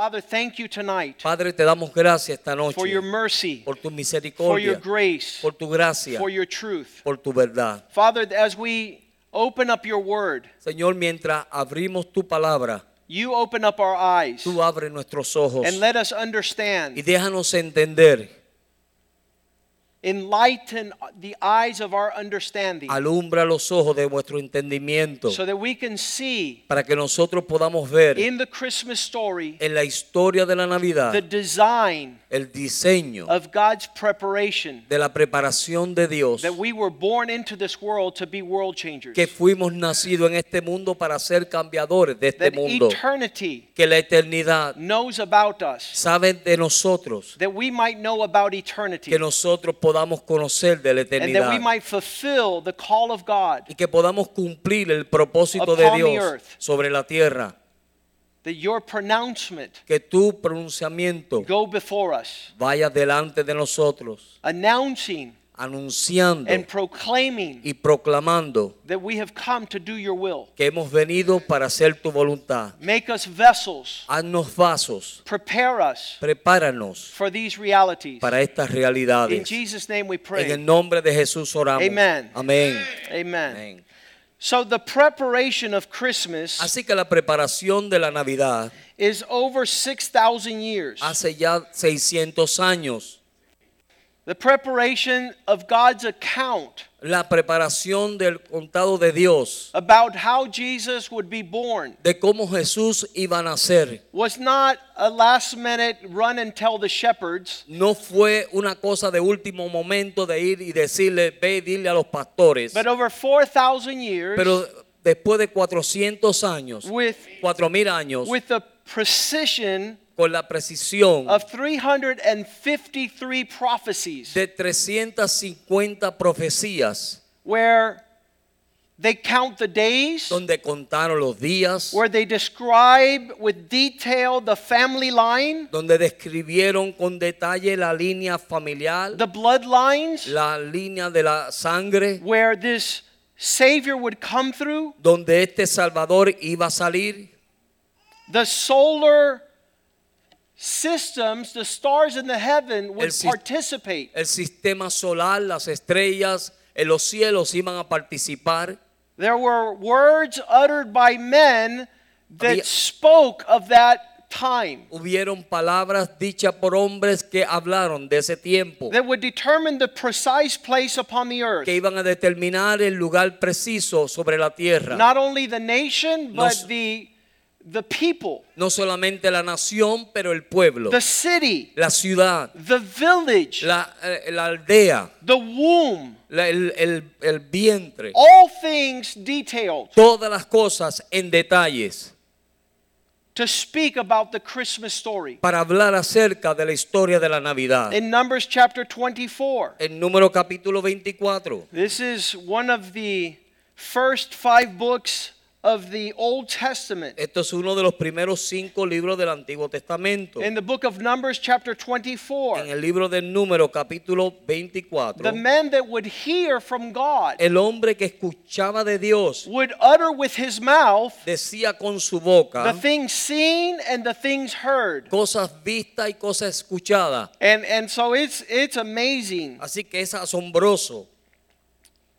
Father, thank you tonight Padre, te damos gracias esta noche for your mercy, por tu for your grace, por tu gracia, for your truth. por tu verdad. Father, as we open up your word, Señor, mientras abrimos tu palabra, you open up our eyes tú abres nuestros ojos and let us understand y déjanos entender, enlighten the eyes of our understanding alumbra los ojos de vuestro entendimiento so that we can see para que nosotros podamos ver in the Christmas story en la historia de la Navidad the design el diseño of God's preparation de la preparación de Dios, that we were born into this world to be world changers. que fuimos nacidos en este mundo para ser cambiadores de este That mundo, eternity que la eternidad knows about us, sabe de nosotros, that we might know about eternity. que nosotros podamos conocer de la and that we eternidad might fulfill the call of God, y que podamos cumplir el propósito de Dios sobre la tierra, that your pronouncement que tu pronunciamiento go before us, vaya delante de nosotros, announcing anunciando and proclaiming y proclamando that we have come to do your will. que hemos venido para hacer tu voluntad. Make us vessels, Haznos vasos, prepare us prepáranos for these realities. para estas In realidades. Jesus' name we En pray. el nombre de Jesús oramos. Amen. Amén. Amen. Amén. So the preparation of Christmas Así que la preparación de la Navidad is over 6,000 years. hace ya 600 años. The preparation of God's account La preparación del contado de Dios about how Jesus would be born de cómo Jesús iba a nacer was not a last minute run and tell the shepherds. no fue una cosa de último momento de ir y decirle, ve y dile a los pastores. But over 4,000 years, Pero después de 400 años, with, 4000 años, with the precision con la precisión of 353 prophecies, de 350 profecías, where they count the days, donde contaron los días, where they describe with detail the family line, donde describieron con detalle la línea familiar, the bloodlines, la línea de la sangre, where this Savior would come through, donde este Salvador iba a salir, the solar systems, the stars in the heaven would El participate. el sistema solar, las estrellas en los cielos iban a participar. There were words uttered by men that Había- spoke of that time, Hubieron palabras dichas por hombres que hablaron de ese tiempo, that would determine the precise place upon the earth. que iban a determinar el lugar preciso sobre la tierra. Not only the nation, but s- the, the people, No solamente la nación, pero el pueblo, the city, la ciudad, the village, la, eh, la aldea, the womb, la- el, el- el vientre. all things detailed Todas las cosas en detalles to speak about the Christmas story. para hablar acerca de la historia de la Navidad. In Numbers chapter 24, El número capítulo 24. this is one of the first five books of the Old Testament. Esto es uno de los primeros cinco libros del Antiguo Testamento. In the book of Numbers chapter 24. En 24, el libro del número capítulo 24. the man that would hear from God El hombre que escuchaba de Dios would utter with his mouth decía con su boca. the things seen and the things heard. cosas vistas y cosas escuchadas. And and so it's it's amazing Así que es asombroso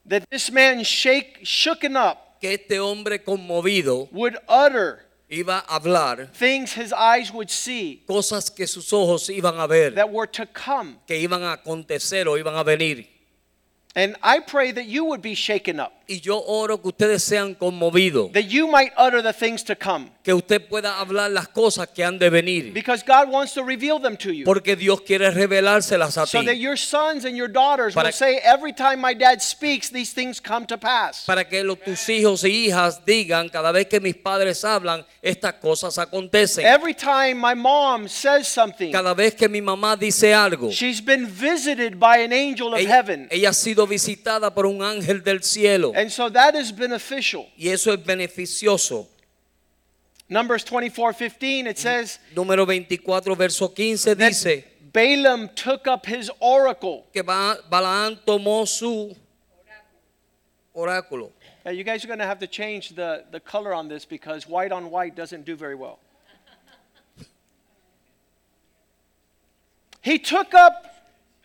that this man shake shooken up que este hombre conmovido would utter iba a hablar things his eyes would see cosas que sus ojos iban a ver, that were to come. que iban a acontecer o iban a venir. And I pray that you would be shaken up. Y yo oro que ustedes sean conmovidos, that you might utter the things to come. que usted pueda hablar las cosas que han de venir, Because God wants to reveal them to you. porque Dios quiere revelárselas a So that ti, your sons and your daughters Para- will say, every time my dad speaks, these things come to pass. para que los- tus hijos y hijas digan cada vez que mis padres hablan, estas cosas acontecen. Every time my mom says something, Cada vez que mi mamá dice algo, she's been visited by an angel of ella, heaven. ella ha sido visitada por un ángel del cielo. And so that is beneficial. Y eso es beneficioso. Numbers 24 15, it says Número 24, verso 15 that dice Balaam took up his oracle. que Ba- Balaán tomó su oráculo. Now, you guys are going to have to change the, the color on this because white on white doesn't do very well. He took up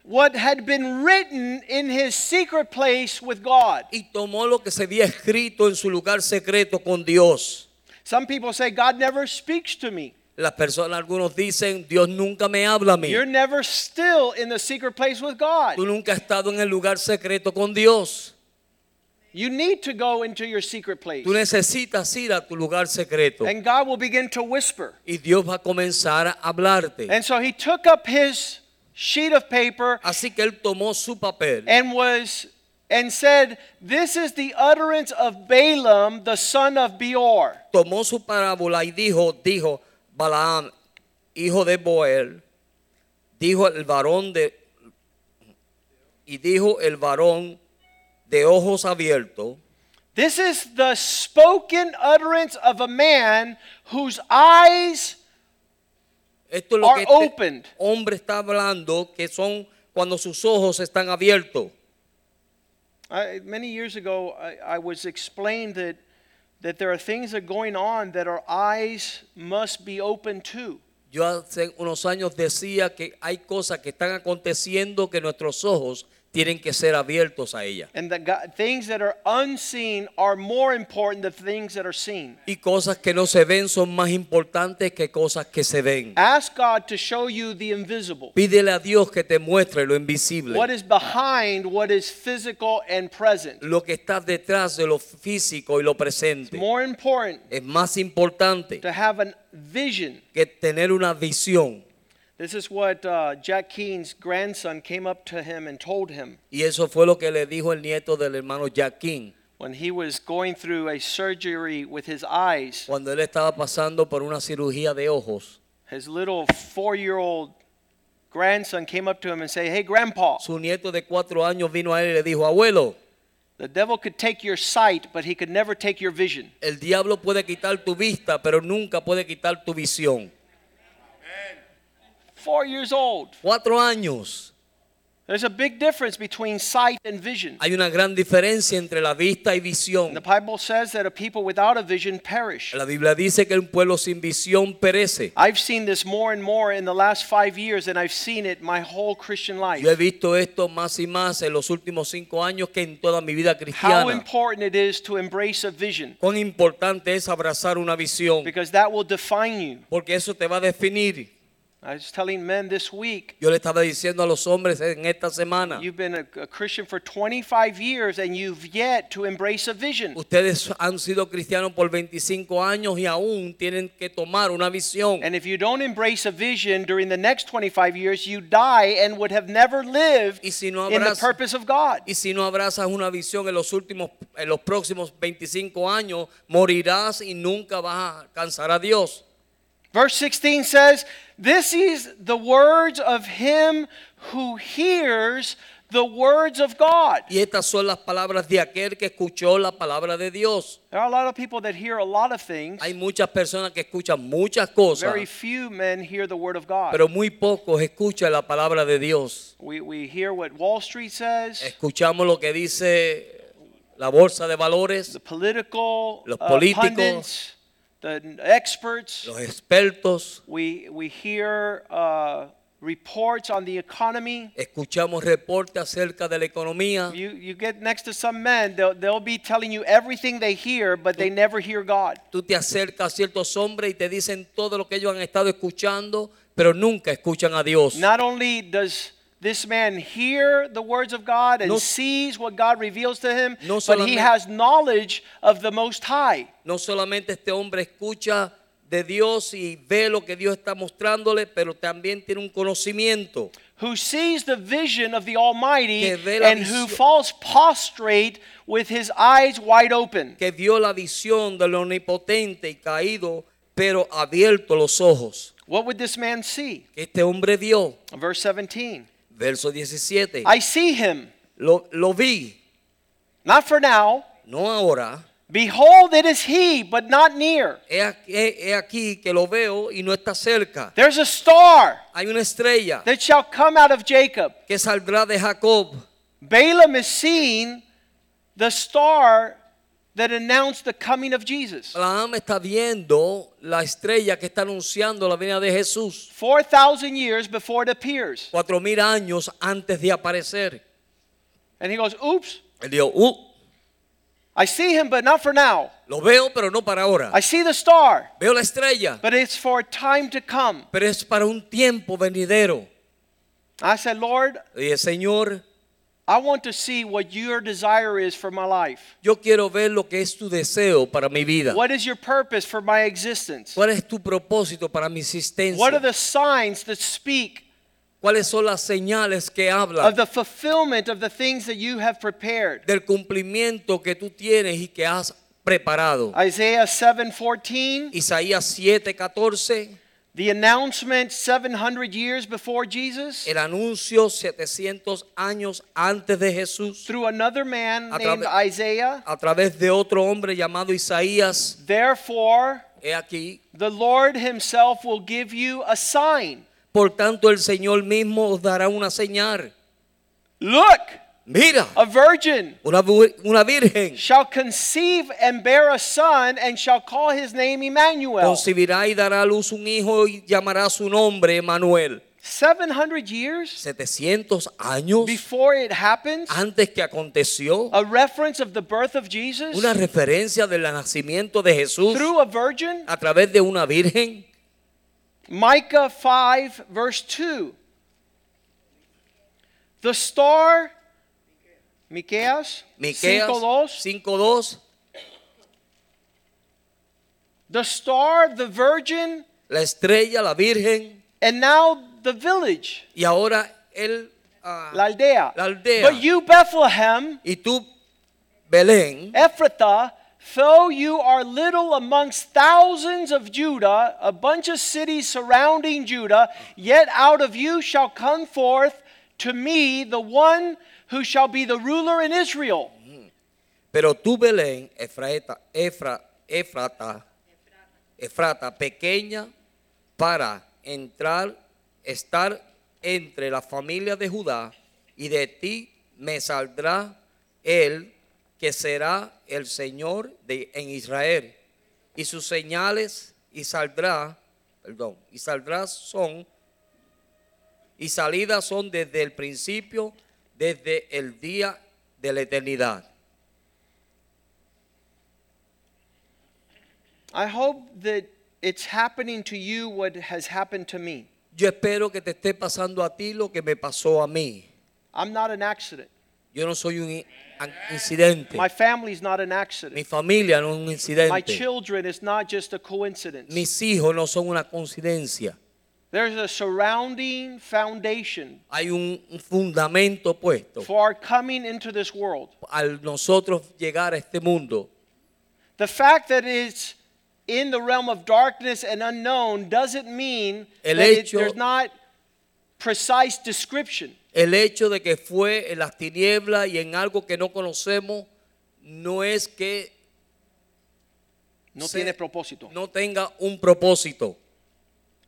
what had been written in his secret place with God. Y tomó lo que se había escrito en su lugar secreto con Dios. Some people say, God never speaks to me. Las personas, algunos dicen, Dios nunca me habla a mí. You're never still in the secret place with God. Tú nunca has estado en el lugar secreto con Dios. You need to go into your secret place. Tú necesitas ir a tu lugar secreto. And God will begin to whisper. Y Dios va a comenzar a hablarte. And so he took up his sheet of paper Así que él tomó su papel and was and said, "This is the utterance of Balaam, the son of Beor." tomó su parábola y dijo, dijo, Balaam, hijo de Boel, dijo el varón de, y dijo el varón de ojos abiertos, This is the spoken utterance of a man whose eyes esto es lo que este opened. hombre está hablando, que son cuando sus ojos están abiertos. I, many years ago, I, I was explained that that there are things that are going on that our eyes must be open to. Yo hace unos años decía que hay cosas que están aconteciendo que nuestros ojos tienen que ser abiertos a ellas. And that God, things that are unseen are more important than things that are seen. Y cosas que no se ven son más importantes que cosas que se ven. Ask God to show you the invisible. Pídele a Dios que te muestre lo invisible, What is behind what is physical and present. lo que está detrás de lo físico y lo presente. More important Es más importante to have a vision. que tener una visión. This is what uh, Jack Keen's grandson came up to him and told him Y eso fue lo que le dijo el nieto del hermano Jaquín when he was going through a surgery with his eyes. cuando él estaba pasando por una cirugía de ojos. His little four-year-old grandson came up to him and said, "Hey, Grandpa, Su nieto de cuatro años vino a él y le dijo, abuelo, the devil could take your sight, but he could never take your vision." el diablo puede quitar tu vista, pero nunca puede quitar tu visión. Four years old. Cuatro años. There's a big difference between sight and vision. Hay una gran diferencia entre la vista y visión. The Bible says that a people without a vision perish. La Biblia dice que un pueblo sin visión perece. I've seen this more and more in the last five years, and I've seen it my whole Christian life. Yo he visto esto más y más en los últimos cinco años que en toda mi vida cristiana. How important it is to embrace a vision, Cuán importante es abrazar una visión, because that will define you. porque eso te va a definir. I was telling men this week, Yo le estaba diciendo a los hombres en esta semana, you've been a, a Christian for 25 years, and you've yet to embrace a vision. ustedes han sido cristianos por 25 años y aún tienen que tomar una visión. And if you don't embrace a vision during the next 25 years, you die and would have never lived Y si no in the purpose of God. Y si no abrazas una visión en los últimos, en los próximos 25 años, morirás y nunca vas a alcanzar a Dios. Verse 16 says, This is the words of him who hears the words of God. Y estas son las palabras de aquel que escuchó la palabra de Dios. There are a lot of people that hear a lot of things. Hay muchas personas que escuchan muchas cosas, Very few men hear the word of God. pero muy pocos escuchan la palabra de Dios. we, we hear what Wall Street says, Escuchamos lo que dice la bolsa de valores, the political Los uh, políticos. pundits, the experts. los expertos, We, we hear uh, reports on the economy. escuchamos reportes acerca de la economía. You, you get next to some men, they'll, they'll be telling you everything they hear, but they never hear God. Tú te acercas a ciertos hombres y te dicen todo lo que ellos han estado escuchando, pero nunca escuchan a Dios. Not only does this man hear the words of God and No- sees what God reveals to him, No but he has knowledge of the Most High. No solamente este hombre escucha de Dios y ve lo que Dios está mostrándole, pero también tiene un conocimiento. who sees the vision of the Almighty Que ve la and who falls prostrate with his eyes wide open. que vio la visión del omnipotente y caído, pero abierto los ojos. What would this man see? Este hombre vio, Verse 17. Verso 17. I see him, Lo, lo vi, not for now. no ahora. Behold, it is he, but not near. He aquí, que lo veo y no está cerca. There's a star Hay una estrella that shall come out of Jacob. que saldrá de Jacob. Balaam is seeing the star that announced the coming of Jesus. Abraham está viendo la estrella que está anunciando la venida de Jesús. 4,000 years before it appears. Cuatro mil años antes de aparecer. And he goes, Oops, Él dijo, "Uh, I see him, but not for now. lo veo, pero no para ahora. I see the star, Veo la estrella, but it's for time to come. pero es para un tiempo venidero. I said, Lord, Y dije, Señor, I want to see what your desire is for my life. yo quiero ver lo que es tu deseo para mi vida. What is your purpose for my existence? ¿Cuál es tu propósito para mi existencia? What are the signs that speak ¿Cuáles son las señales que hablan of the fulfillment of the things that you have prepared? del cumplimiento que tú tienes y que has preparado? Isaiah 7:14, Isaías 7:14, the announcement 700 years before Jesus el anuncio 700 años antes de Jesús through another man A named Isaiah. a través de otro hombre llamado Isaías. Therefore, He aquí, the Lord himself will give you a sign. por tanto el Señor mismo os dará una señal. Look, Mira, a virgin una, virgen shall conceive and bear a son and shall call his name Emmanuel. concebirá y dará a luz un hijo y llamará su nombre Emanuel. 700 years 700 años before it happens, antes que aconteció a reference of the birth of Jesus una referencia del nacimiento de Jesús through a virgin. a través de una virgen. Micah 5, verse 2. The star, Miqueas, Miqueas 5:2. 5:2. the star, the virgin, La estrella, la virgen and now the village, y ahora el ah, la aldea. La aldea. But you, Bethlehem, y tú Belén, Ephrathah, though you are little amongst thousands of Judah, a bunch of cities surrounding Judah, yet out of you shall come forth to me the one who shall be the ruler in Israel. pero tú Belén, Efraeta, Efra, Efrata, Efrata, pequeña para entrar, estar entre la familia de Judá, y de ti me saldrá él que será el Señor de, en Israel. Y sus señales y saldrá, perdón, y saldrá son y salidas son desde el principio, desde el día de la eternidad. I hope that it's happening to you what has happened to me. Yo espero que te esté pasando a ti lo que me pasó a mí. I'm not an accident. Yo no soy un incidente. My family's not an Mi accident. familia no es un My incidente. children is not just a coincidence. Mis hijos no son una coincidencia. There's a surrounding foundation Hay un, un fundamento puesto for our coming into this world. al nosotros llegar a este mundo. The fact that it's in the realm of darkness and unknown doesn't mean El that it- hecho- there's not precise description. El hecho de que fue en las tinieblas y en algo que no conocemos no es que No tiene propósito. no tenga un propósito.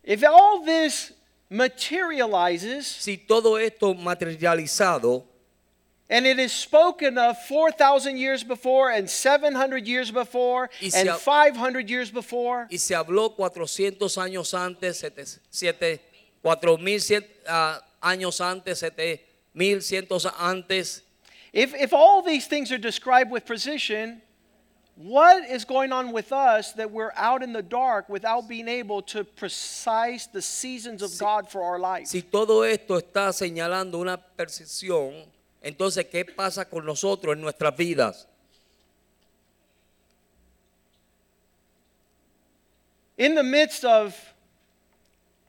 If all this materializes Si todo esto materializado and it is spoken of 4,000 years before and 700 years before and 500 years before, y se habló 400 años antes, siete, siete- 4100 ah, años antes, 7100 antes. if, if all these things are described with precision, What is going on with us that we're out in the dark without being able to precise the seasons of God for our life? Si todo esto está señalando una percepción, entonces ¿qué pasa con nosotros en nuestras vidas? In the midst of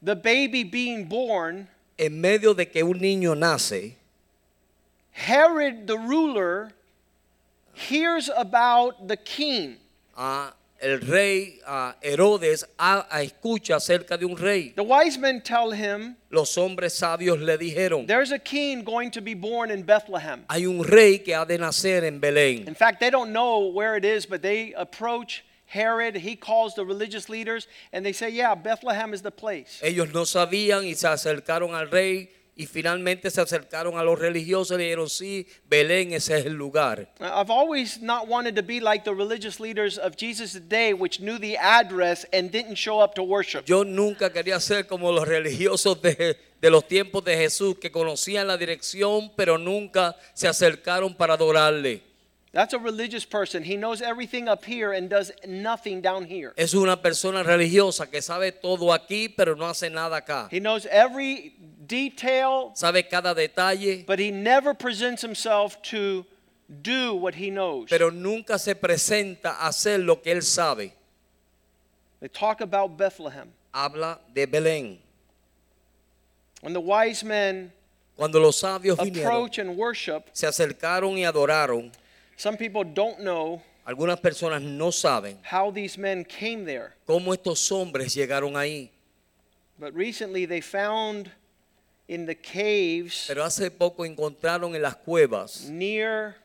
the baby being born, En medio de que un niño nace, Herod the ruler hears about the king. ah, el rey ah, Herodes ah, ah, escucha acerca de un rey. The wise men tell him Los hombres sabios le dijeron, there's a king going to be born in Bethlehem. hay un rey que ha de nacer en Belén. In fact, they don't know where it is, but they approach Herod. He calls the religious leaders and they say, Yeah, Bethlehem is the place. Ellos no sabían y se acercaron al rey y finalmente se acercaron a los religiosos y le dijeron, sí, Belén ese es el lugar. I've always not wanted to be like the religious leaders of Jesus' day, which knew the address and didn't show up to worship. Yo nunca quería ser como los religiosos de, de los tiempos de Jesús que conocían la dirección pero nunca se acercaron para adorarle. That's a religious person. He knows everything up here and does nothing down here. Es una persona religiosa que sabe todo aquí pero no hace nada acá. He knows every detail, Sabe cada detalle but he never presents himself to do what he knows. pero nunca se presenta a hacer lo que él sabe. They talk about Bethlehem. Habla de Belén. When the wise men Cuando los sabios vinieron, approach and worship, se acercaron y adoraron. Some people don't know Algunas personas no saben how these men came there. cómo estos hombres llegaron ahí. But recently they found in the caves Pero hace poco encontraron en las cuevas, near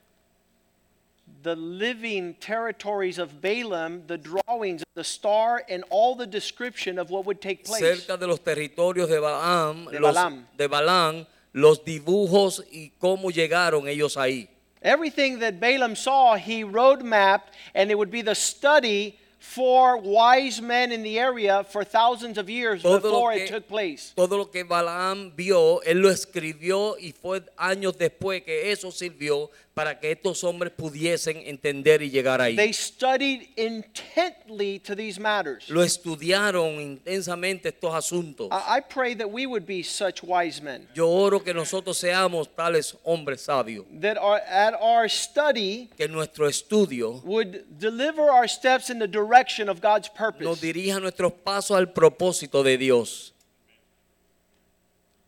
the living territories of Balaam the drawings of the star and all the description of what would take place. cerca de los territorios de Balaam, De los, Balaam. de Balaam, los dibujos y cómo llegaron ellos ahí. Everything that Balaam saw, he road mapped, and it would be the study for wise men in the area for thousands of years Todo before it took place. Todo lo que Balaam vio, él lo escribió y fue años después que eso sirvió para que estos hombres pudiesen entender y llegar ahí. They studied intently to these matters. Lo estudiaron intensamente estos asuntos. I I pray that we would be such wise men. Yo oro que nosotros seamos tales hombres sabios, That our, at our study que nuestro estudio would deliver our steps in the direction of God's nos purpose. dirija nuestros pasos al propósito de Dios.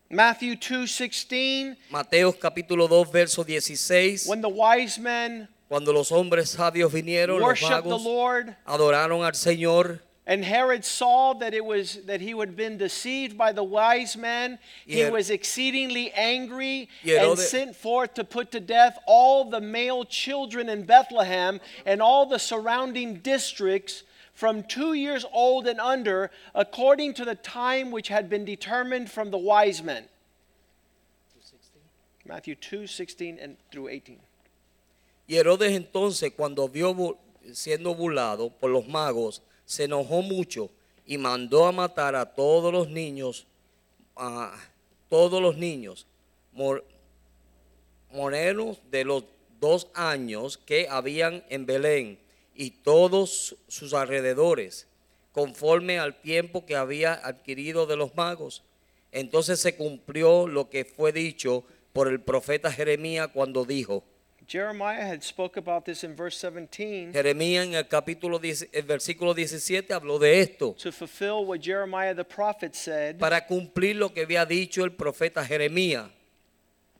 Matthew 2:16 Mateos capítulo 2, verso 16. when the wise men Cuando los hombres sabios vinieron, los the Lord adoraron al Señor. and Herod saw that it was that he had been deceived by the wise men he Her- was exceedingly angry and sent forth to put to death all the male children in Bethlehem and all the surrounding districts from 2 years old and under according to the time which had been determined from the wise men. Matthew 2:16 and through 18 Y Herodes entonces, cuando vio siendo burlado por los magos, se enojó mucho y mandó a matar a todos los niños, a todos los niños mor- morenos de los dos años que habían en Belén y todos sus alrededores, conforme al tiempo que había adquirido de los magos. Entonces se cumplió lo que fue dicho por el profeta Jeremías cuando dijo, Jeremiah had spoke about this in verse 17 Jeremías en el capítulo 10, el versículo 17 habló de esto to fulfill what Jeremiah the prophet said. para cumplir lo que había dicho el profeta Jeremías.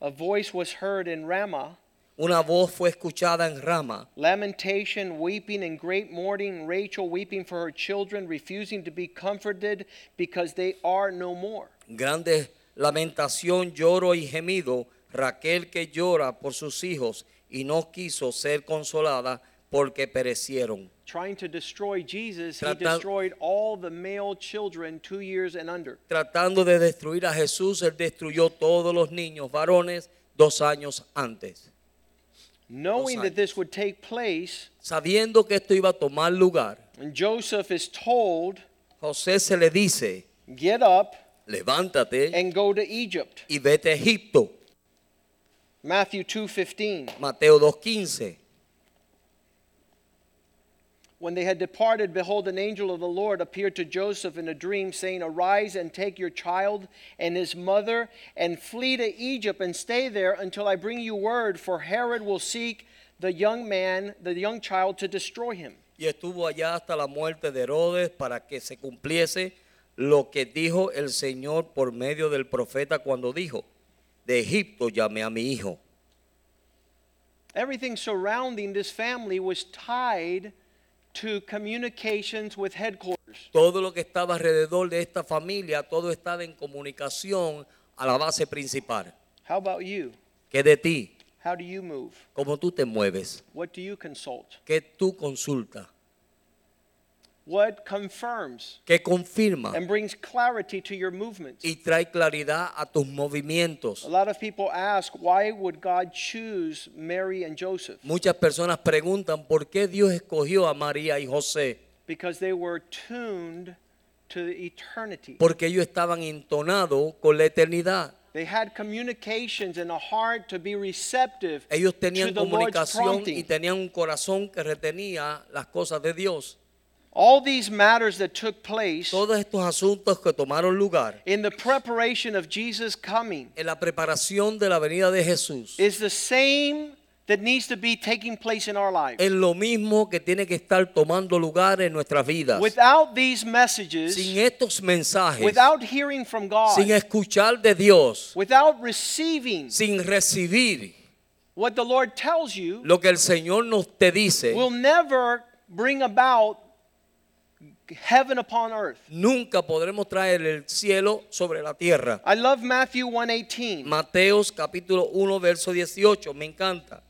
A voice was heard in Ramah, Una voz fue escuchada en Rama, lamentation, weeping, and great mourning, Rachel weeping for her children, refusing to be comforted because they are no more. grande lamentación, lloro y gemido, Raquel que llora por sus hijos y no quiso ser consolada porque perecieron. Trying to destroy Jesus, he destroyed all the male children two years and under. Tratando de destruir a Jesús, él destruyó todos los niños varones dos años antes. Knowing that this would take place, Sabiendo que esto iba a tomar lugar, and Joseph is told, José se le dice, Get up levántate and go to Egypt. y vete a Egipto. Matthew 2:15. Mateo 2.15. When they had departed, behold, an angel of the Lord appeared to Joseph in a dream, saying, Arise and take your child and his mother, and flee to Egypt, and stay there until I bring you word, for Herod will seek the young man, the young child, to destroy him. Y estuvo allá hasta la muerte de Herodes para que se cumpliese lo que dijo el Señor por medio del profeta cuando dijo, de Egipto llamé a mi hijo. Everything surrounding this family was tied to communications with headquarters. Todo lo que estaba alrededor de esta familia, todo estaba en comunicación a la base principal. How about you? ¿Qué de ti? How do you move? ¿Cómo tú te mueves? What do you consult? ¿Qué tú consultas? What confirms ¿Qué confirma? and brings clarity to your movements? Y trae claridad a tus movimientos. A lot of people ask, why would God choose Mary and Joseph? Muchas personas preguntan por qué Dios escogió a María y José. Because they were tuned to eternity. Porque ellos estaban entonados con la eternidad. They had communications and a heart to be receptive Ellos to tenían the Lord's comunicación y prompting. tenían un corazón que retenía las cosas de Dios. All these matters that took place Todos estos asuntos que tomaron lugar in the preparation of Jesus' coming en la preparación de la venida de Jesús is the same that needs to be taking place in our lives. es lo mismo que tiene que estar tomando lugar en nuestras vidas. Without these messages, Sin estos mensajes, without hearing from God, sin escuchar de Dios, without receiving sin recibir what the Lord tells you, lo que el Señor nos te dice, will never bring about heaven upon earth. nunca podremos traer el cielo sobre la tierra. I love Matthew 1:18. Mateos capítulo 1 verso 18, me encanta.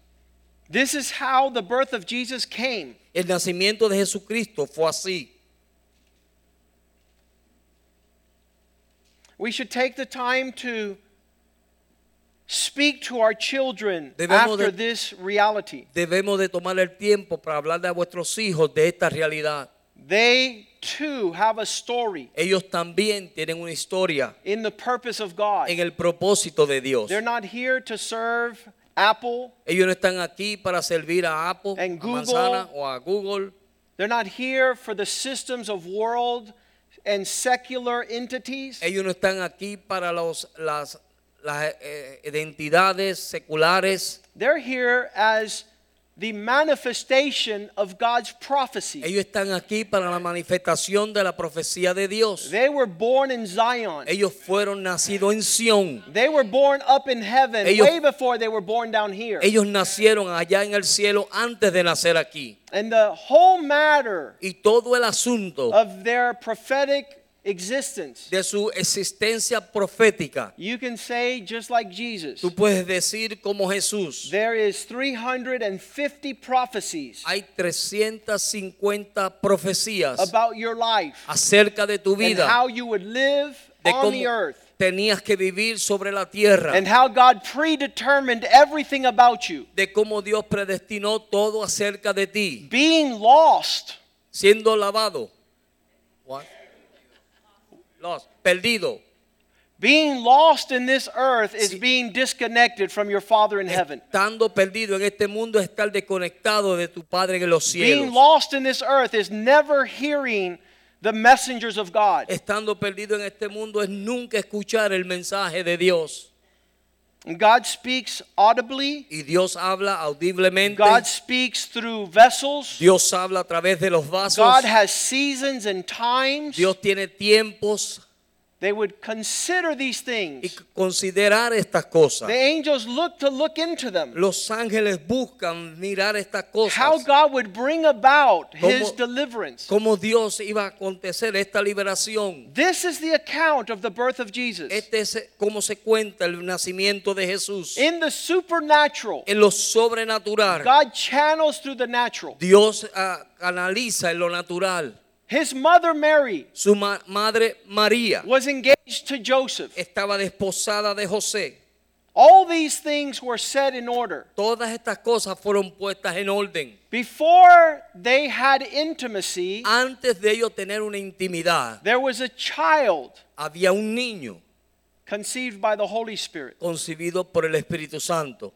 This is how the birth of Jesus came. El nacimiento de Jesucristo fue así. We should take the time to speak to our children Debemos after de- this reality. Debemos de tomar el tiempo para hablarle a vuestros hijos de esta realidad. They too have a story Ellos también tienen una historia in the purpose of God. en el propósito de Dios. They're not here to serve Apple. Ellos no están aquí para servir a Apple, And a Google. Manzana o a Google. They're not here for the systems of world and secular entities. Ellos no están aquí para los, las, las eh, identidades seculares. They're here as the manifestation of God's prophecy. Ellos están aquí para la manifestación de la profecía de Dios. They were born in Zion. Ellos fueron nacidos en Sión. They were born up in heaven Ellos- way before they were born down here. Ellos nacieron allá en el cielo antes de nacer aquí. And the whole matter Y todo el asunto of their prophetic existence, de su existencia profética, you can say just like Jesus, tú puedes decir como Jesús. there is 350 prophecies Hay 350 profecías about your life acerca de tu and vida, how you would live de on the earth tenías que vivir sobre la tierra, and how God predetermined everything about you. de cómo Dios predestinó todo acerca de ti, Being lost siendo lavado, What? Lost, perdido, Being lost in this earth is Sí. being disconnected from your Father in heaven. estando perdido en este mundo, es estar desconectado de tu Padre en los Being lost in this earth is never hearing the messengers of God. Estando perdido en este mundo es nunca escuchar el mensaje de Dios. And God speaks audibly, Y Dios habla audiblemente. God speaks through vessels. Dios habla a través de los vasos. God has seasons and times. Dios tiene tiempos They would consider these y things. considerar estas cosas. The angels look to look into them. Los ángeles buscan mirar estas cosas. How God would bring about His Cómo- deliverance. Cómo Dios iba a acontecer esta liberación. This is the account of the birth of Jesus. Este es cómo se cuenta el nacimiento de Jesús. In the supernatural, En lo sobrenatural. God channels through the natural. Dios ah, canaliza en lo natural. His mother Mary Su ma- madre María was engaged to Joseph. estaba desposada de José. All these things were set in order. Todas estas cosas fueron puestas en orden. Before they had intimacy, Antes de ellos tener una intimidad, there was a child había un niño conceived by the Holy Spirit. concebido por el Espíritu Santo.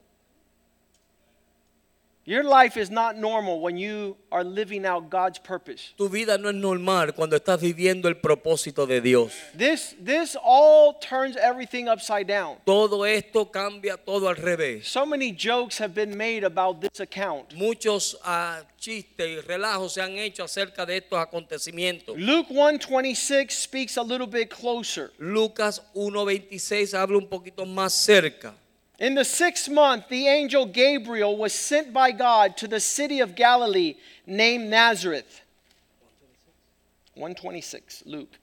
Your life is not normal when you are living out God's purpose. Tu vida no es normal cuando estás viviendo el propósito de Dios. This this all turns everything upside down. Todo esto cambia todo al revés. So many jokes have been made about this account. Muchos ah, chistes y relajos se han hecho acerca de estos acontecimientos. Luke 126 speaks a little bit closer. Lucas 1.26 habla un poquito más cerca. In the sixth month, the angel Gabriel was sent by God to the city of Galilee named Nazareth. 126, Luke.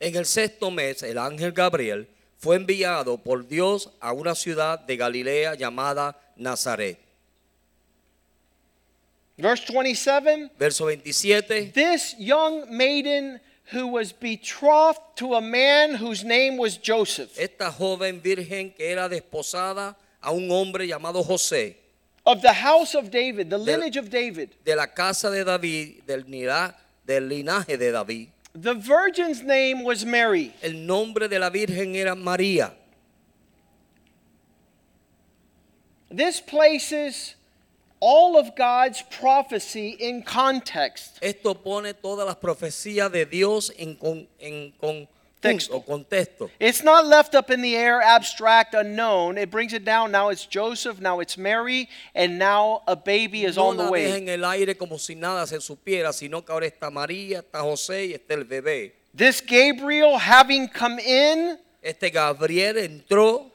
En el sexto mes, el ángel Gabriel fue enviado por Dios a una ciudad de Galilea llamada Nazaret. Verse 27 Verso 27. This young maiden who was betrothed to a man whose name was Joseph Esta joven virgen que era desposada a un hombre llamado José, of the house of David, the lineage of David. de la casa de David, del, del linaje de David. The virgin's name was Mary. El nombre de la virgen era María. This places all of God's prophecy in context. Esto pone todas las profecías de Dios en, con, en con- Texto. o contexto. It's not left up in the air, abstract, unknown. It brings it down. Now it's Joseph, now it's Mary, and now a baby is No on the way. en el aire como si nada se supiera, sino que ahora está María, está José y está el bebé. This Gabriel, having come in, Este Gabriel entró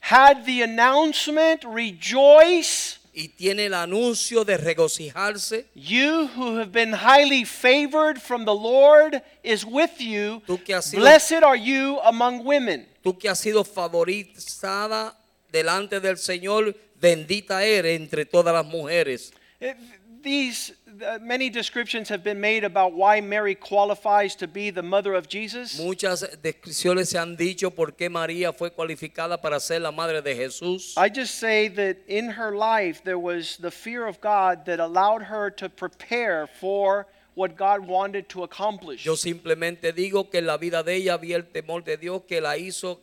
had the announcement rejoice, y tiene el anuncio de regocijarse. you who have been highly favored from the Lord is with you. Sido- Blessed are you among women. Tú que has sido favorizada delante del Señor, bendita eres entre todas las mujeres. Eh, These Uh, many descriptions have been made about why Mary qualifies to be the mother of Jesus. Muchas descripciones se han dicho por qué María fue cualificada para ser la madre de Jesús. I just say that in her life there was the fear of God that allowed her to prepare for what God wanted to accomplish. Yo simplemente digo que en la vida de ella había el temor de Dios que la hizo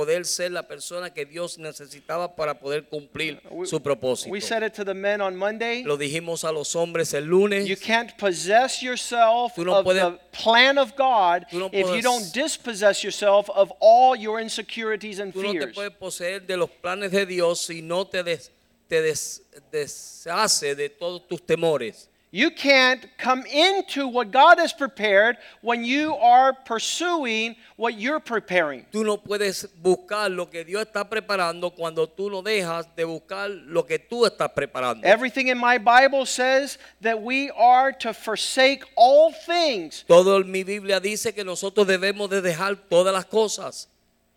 poder ser la persona que Dios necesitaba para poder cumplir We- su propósito. We said it to the men on Monday. Lo dijimos a los hombres el lunes. You can't possess yourself no of puedes- the plan of God no if you don't dispossess yourself of all your insecurities and Tú no te fears. puedes poseer de los planes de Dios si no te, des- te des- deshace de todos tus temores. You can't come into what God has prepared when you are pursuing what you're preparing. Tú no puedes buscar lo que Dios está preparando cuando tú dejas de buscar lo que tú estás preparando. Everything in my Bible says that we are to forsake all things. Todo en mi Biblia dice que nosotros debemos de dejar todas las cosas.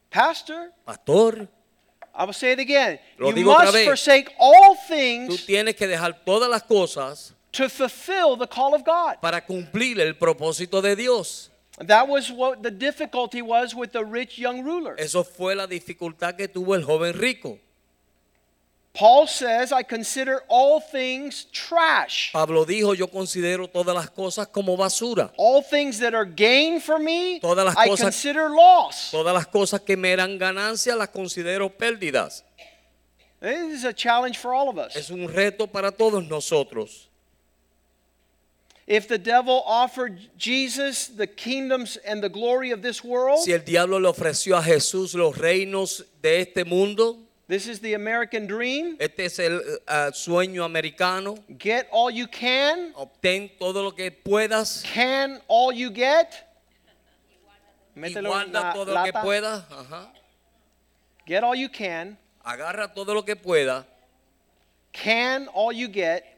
Pastor, Pastor, I will say it again. Lo you digo otra must vez. forsake all tú things tienes que dejar todas las cosas to fulfill the call of God. para cumplir el propósito de Dios. That was what the difficulty was with the rich young ruler. Eso fue la dificultad que tuvo el joven rico. Paul says, I consider all things trash. Pablo dijo, yo considero todas las cosas como basura. All things that are gain for me, Todas las I cosas- consider loss. Todas las cosas que me eran ganancias las considero pérdidas. This is a challenge for all of us. Es un reto para todos nosotros. If the devil offered Jesus the kingdoms and the glory of this world, Si el diablo le ofreció a Jesús los reinos de este mundo, this is the American dream. este es el eh, sueño americano. Get all you can, Obtén todo lo que puedas can all you get. y guarda todo lo que lata. puedas. Ajá. Get all you can, Agarra todo lo que pueda can all you get,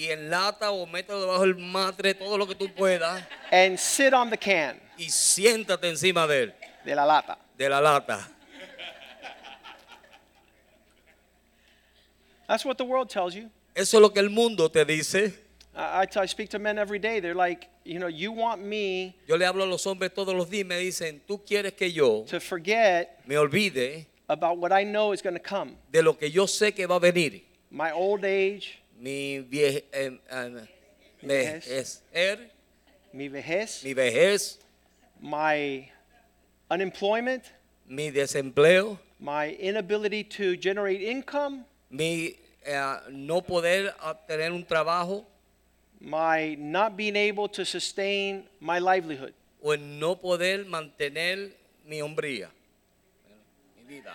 y enlata o mételo debajo del matre todo lo que tú puedas and sit on the can y siéntate encima de él, de la lata. de la lata. That's what the world tells you. Eso es lo que el mundo te dice. I, I, speak to men every day. They're like, you know, you want me Yo le hablo a los hombres todos los días me dicen, tú quieres que yo to forget me olvide about what I know is going to come. de lo que yo sé que va a venir. My old age, Mi vie- eh, eh, vejez. vejecer, mi vejez, mi vejez, my unemployment, mi desempleo, my inability to generate income, mi eh, no poder obtener un trabajo. My not being able to sustain my livelihood. o el no poder mantener mi hombría, mi vida.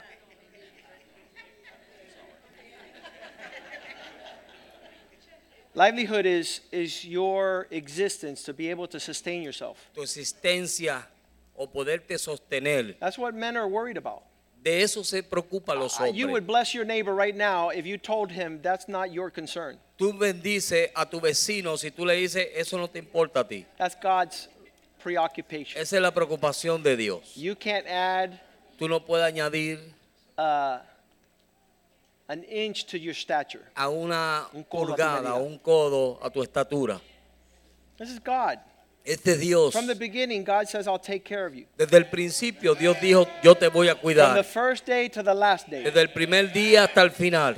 Livelihood is, is your existence to be able to sustain yourself. Tu existencia o poderte sostener. That's what men are worried about. De eso se preocupan los Uh, You would bless your neighbor right now if you told him that's not your concern. Tú bendices a tu vecino si tú le dices eso no te importa a ti. That's God's preoccupation. Esa es la preocupación de Dios. You can't add Tú no puedes añadir uh, an inch to your stature. a una Un a pulgada o un codo a tu estatura. This is God. Este es Dios. From the beginning, God says, I'll take care of you. Desde el principio Dios dijo, yo te voy a From the cuidar. first day to the last day. Desde el primer día hasta el final.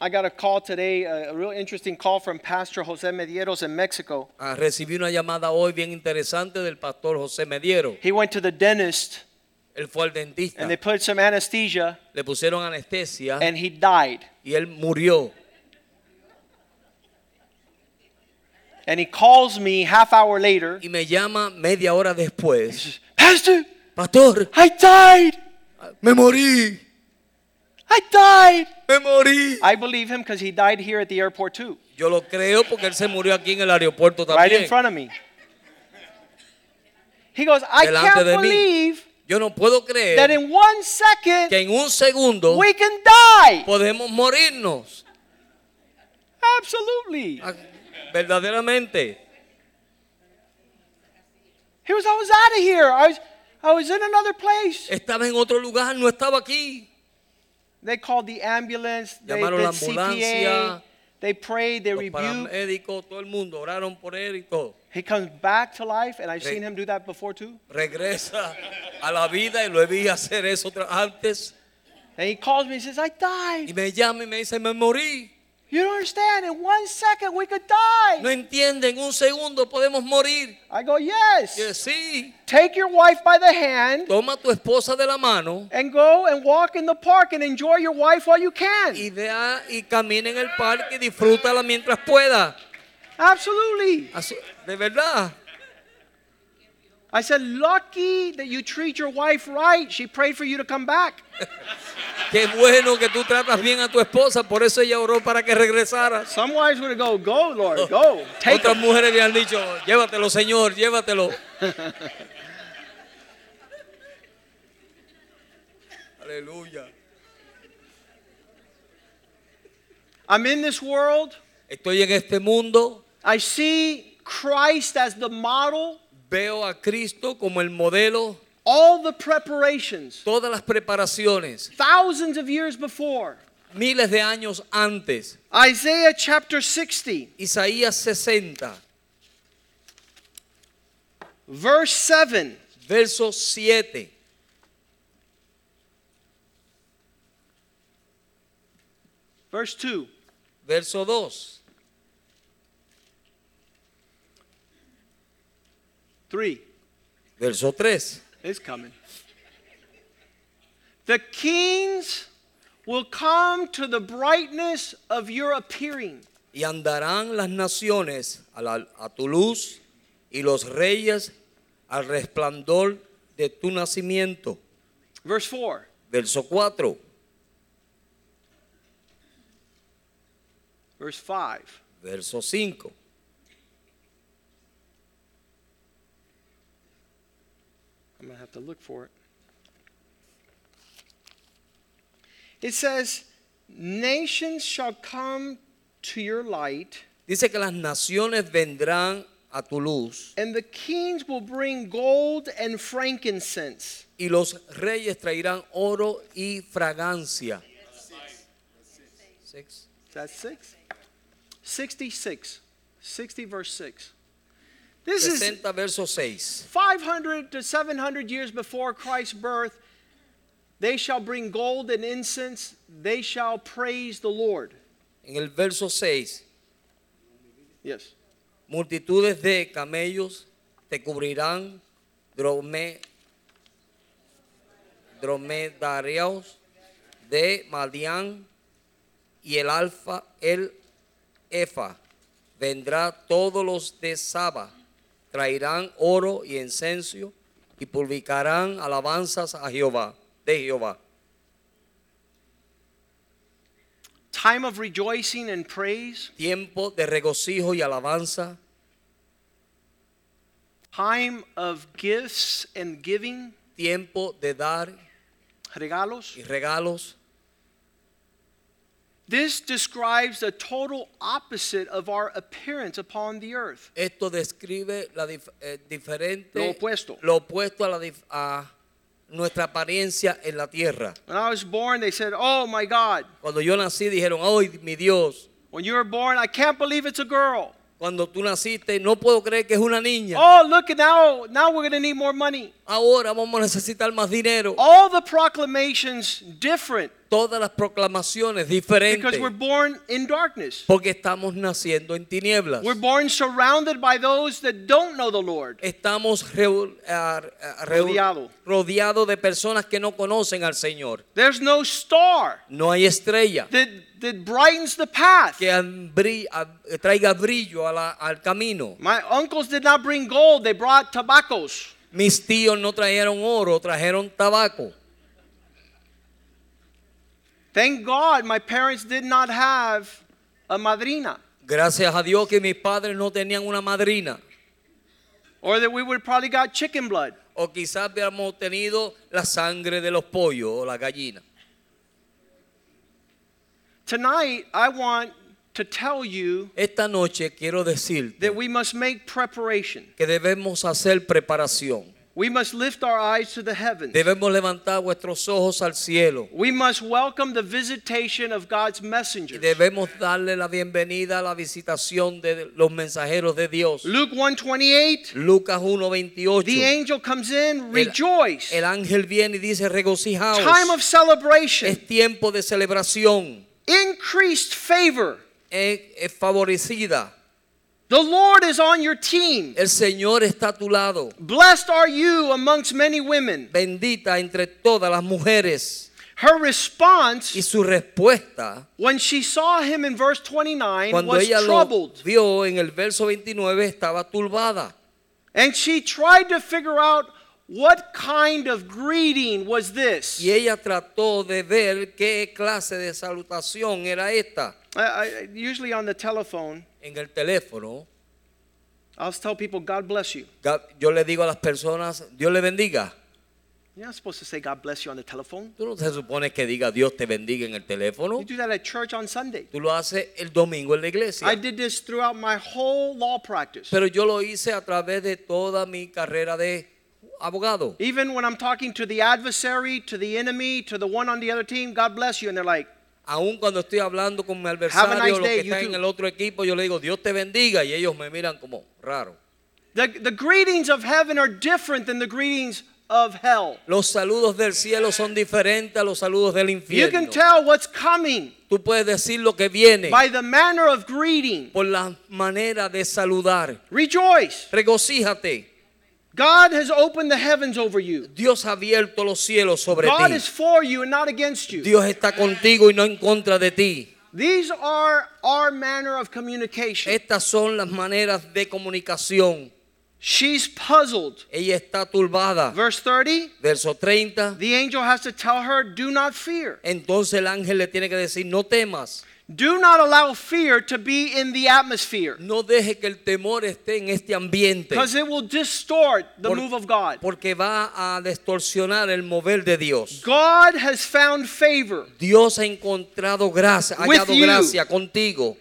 I got a call today, a, a real interesting call from Pastor Jose Medieros in Mexico. Ah, recibí una llamada hoy bien interesante del pastor José Mediero. He went to the dentist Él fue al dentista. and they put some anesthesia Le pusieron anestesia and he died. y él murió. And he calls me half hour later. Y me llama media hora después. Pastor, Pastor, I died. me morí. I died. Me morí. I believe him because he died here at the airport too, Yo lo creo porque él se murió aquí en el aeropuerto también. right in front of me. He goes, I Delante can't de mí. Yo no puedo that creer in one second que en un segundo we can die. podemos morirnos. Absolutely. Ah, Verdaderamente. He was, I was out of here. I was, I was in another place. Estaba en otro lugar, no estaba aquí. They called the ambulance. They Llamaron did la CPA. ambulancia. They prayed. They Los rebuked. paramédicos, todo el mundo oraron por él y todo. He comes back to life, and I've Re- seen him do that before too. Regresa a la vida y lo vi hacer eso otra- antes. And he calls me and says, I Y died. me llama y me dice, me morí. You don't understand. In one second, we could die. No entiende, en un segundo podemos morir. I go, yes. Yo, sí, Take your wife by the hand toma a tu esposa de la mano and go and walk in the park and enjoy your wife while you can. y vea y camina en el parque y disfrútala mientras pueda. Absolutely. De verdad. I said, lucky that you treat your wife right. She prayed for you to come back. Qué bueno que tú tratas bien a tu esposa, por eso ella oró para que regresaras. Some wives would go, go, Lord, go. Take Otras mujeres le han dicho, llévatelo, Señor, llévatelo. Aleluya. I'm in this world. Estoy en este mundo, I see Christ as the model. veo a Cristo como el modelo, All the preparations, todas las preparaciones, thousands of years before. miles de años antes. Isaiah chapter 60, Isaías 60, verse 7. verso 7. Verse 2. Verso 2, 3. verso 3. It's coming. The kings will come to the brightness of your appearing. Y andarán las naciones a, la- a tu luz y los reyes al resplandor de tu nacimiento. Verse 4. Verso 4, Verse 5. verso 5. I'm going to have to look for it. It says, Nations shall come to your light, Dice que las naciones vendrán a tu luz and the kings will bring gold and frankincense. y los reyes traerán oro y fragancia. Six. Is that 6? 66. 60 verse 6. This is 60 verso 6. 500 to 700 years before Christ's birth. They shall bring gold and incense. They shall praise the Lord. En el verso 6, Yes. multitudes de camellos te cubrirán, drome- dromedarios de Madián y el alfa, el efa. Vendrá todos los de Saba, traerán oro y incenso y publicarán alabanzas a Jehová, de Jehová. Time of rejoicing and praise. Tiempo de regocijo y alabanza, Time of gifts and giving. tiempo de dar Regalos. y regalos. This describes the total opposite of our appearance upon the earth. Esto describe la dif- eh, diferente, Lo opuesto. lo opuesto a, la dif- a nuestra apariencia en la tierra. When I was born, they said, Oh my God. Cuando yo nací dijeron, ¡ay, mi Dios! When you were born, I can't believe it's a girl. Cuando tú naciste, no puedo creer que es una niña. Oh, look, now, now we're going to need more money. Ahora vamos a necesitar más dinero. All the proclamations different Todas las proclamaciones because diferentes. we're born in darkness. Porque estamos naciendo en tinieblas. We're born surrounded by those that don't know the Lord. Estamos Rodeado. rodeados de personas que no conocen al Señor. There's no star No hay estrella that brightens the path. que traiga brillo a la- al camino. My uncles did not bring gold, they brought tobaccos. Mis tíos no trajeron oro, trajeron tabaco. Thank God my parents did not have a madrina, Gracias a Dios que mis padres no tenían una madrina. or that we would probably got chicken blood. O quizás hubiéramos tenido la sangre de los pollos o la gallina. Tonight, I want to tell you Esta noche quiero decirte that we must make preparation. que debemos hacer preparación. We must lift our eyes to the heavens. Debemos levantar vuestros ojos al cielo. We must welcome the visitation of God's Y messengers. debemos darle la bienvenida a la visitación de los mensajeros de Dios. Luke 128, Lucas 1:28. the angel comes in, rejoice. El ángel viene y dice regocijaos. Time of celebration, Es tiempo de celebración. Increased favor. Es, favorecida. The Lord is on your team. El Señor está a tu lado. Blessed are you amongst many women. Bendita entre todas las mujeres. Her response Y su respuesta when she saw him in verse 29 cuando was ella lo troubled. vio en el verso 29 estaba turbada. And she tried to figure out what kind of greeting was this. Y ella trató de ver qué clase de salutación era esta. I, I, usually on the telephone, En el teléfono, I'll tell people, God bless you. ga- yo le digo a las personas, Dios le bendiga. You're not supposed to say God bless you on the telephone. Tú no se supone que diga Dios te bendiga en el teléfono. You do that at church on Sunday. Tú lo haces el domingo en la iglesia. I did this throughout my whole law practice. Pero yo lo hice a través de toda mi carrera de abogado. Even when I'm talking to the adversary, to the enemy, to the one on the other team, God bless you. And they're like, Aún cuando estoy hablando con mi adversario, nice los que están en el otro equipo, yo le digo, Dios te bendiga. Y ellos me miran como raro. the, the greetings of heaven are different than the greetings of hell. Los saludos del cielo son diferentes a los saludos del infierno. You can tell what's coming Tú puedes decir lo que viene by the manner of greeting. por la manera de saludar. Rejoice. Regocíjate. God has opened the heavens over you. Dios ha abierto los cielos sobre God ti. is for you and not against you. Dios está contigo y no en contra de ti. These are our manner of communication. Estas son las maneras de comunicación. She's puzzled. Ella está turbada. Verse 30, Verso 30. the angel has to tell her, Do not fear. Entonces el ángel le tiene que decir, no temas. Do not allow fear to be in the atmosphere No deje que el temor esté en este ambiente. because it will distort the Por- move of God. Porque va a distorsionar el mover de Dios. God has found favor. Dios ha encontrado gracia, hallado you. gracia contigo.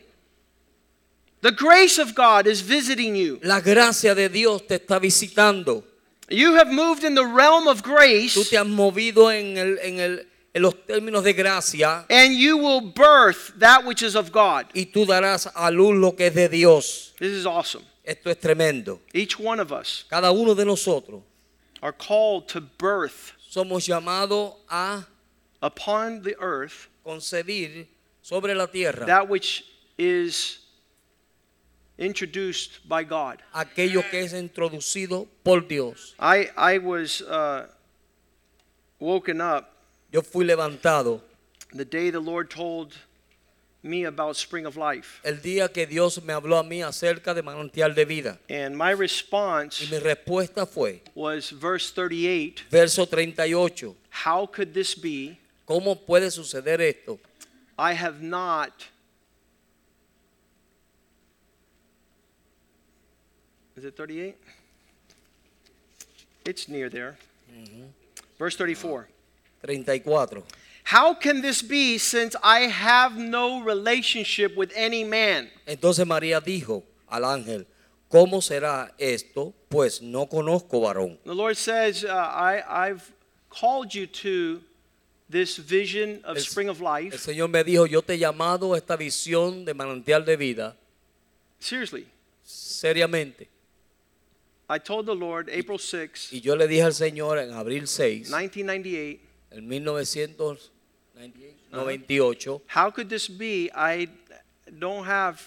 The grace of God is visiting you. La gracia de Dios te está visitando. You have moved in the realm of grace. Tú te has movido en, el- en el- en los términos de gracia and you will birth that which is of God. y tú darás a luz lo que es de Dios. This is awesome. Esto es tremendo. Each one of us Cada uno de nosotros are called to birth somos llamados a upon the earth concebir sobre la tierra that which is introduced by God. aquello que es introducido por Dios. I, I was uh, woken up yo fui levantado the day the Lord told me about Spring of Life. el día que Dios me habló a mí acerca de manantial de vida. And my response Y mi respuesta fue, was verse 38 verso 38, How could this be? ¿cómo puede suceder esto? I have not Is it 38? It's near there. Verse 34. 34. How can this be since I have no relationship with any man? Entonces María dijo al ángel, ¿cómo será esto? Pues no conozco varón. The Lord says, uh, I, I've called you to this vision of El- spring of El life. Señor me dijo, yo te he llamado a esta visión de manantial de vida, Seriously. seriamente. I told the Lord April 6, Y yo le dije al Señor en abril 6, 1998, en 1998, how could this be? I don't have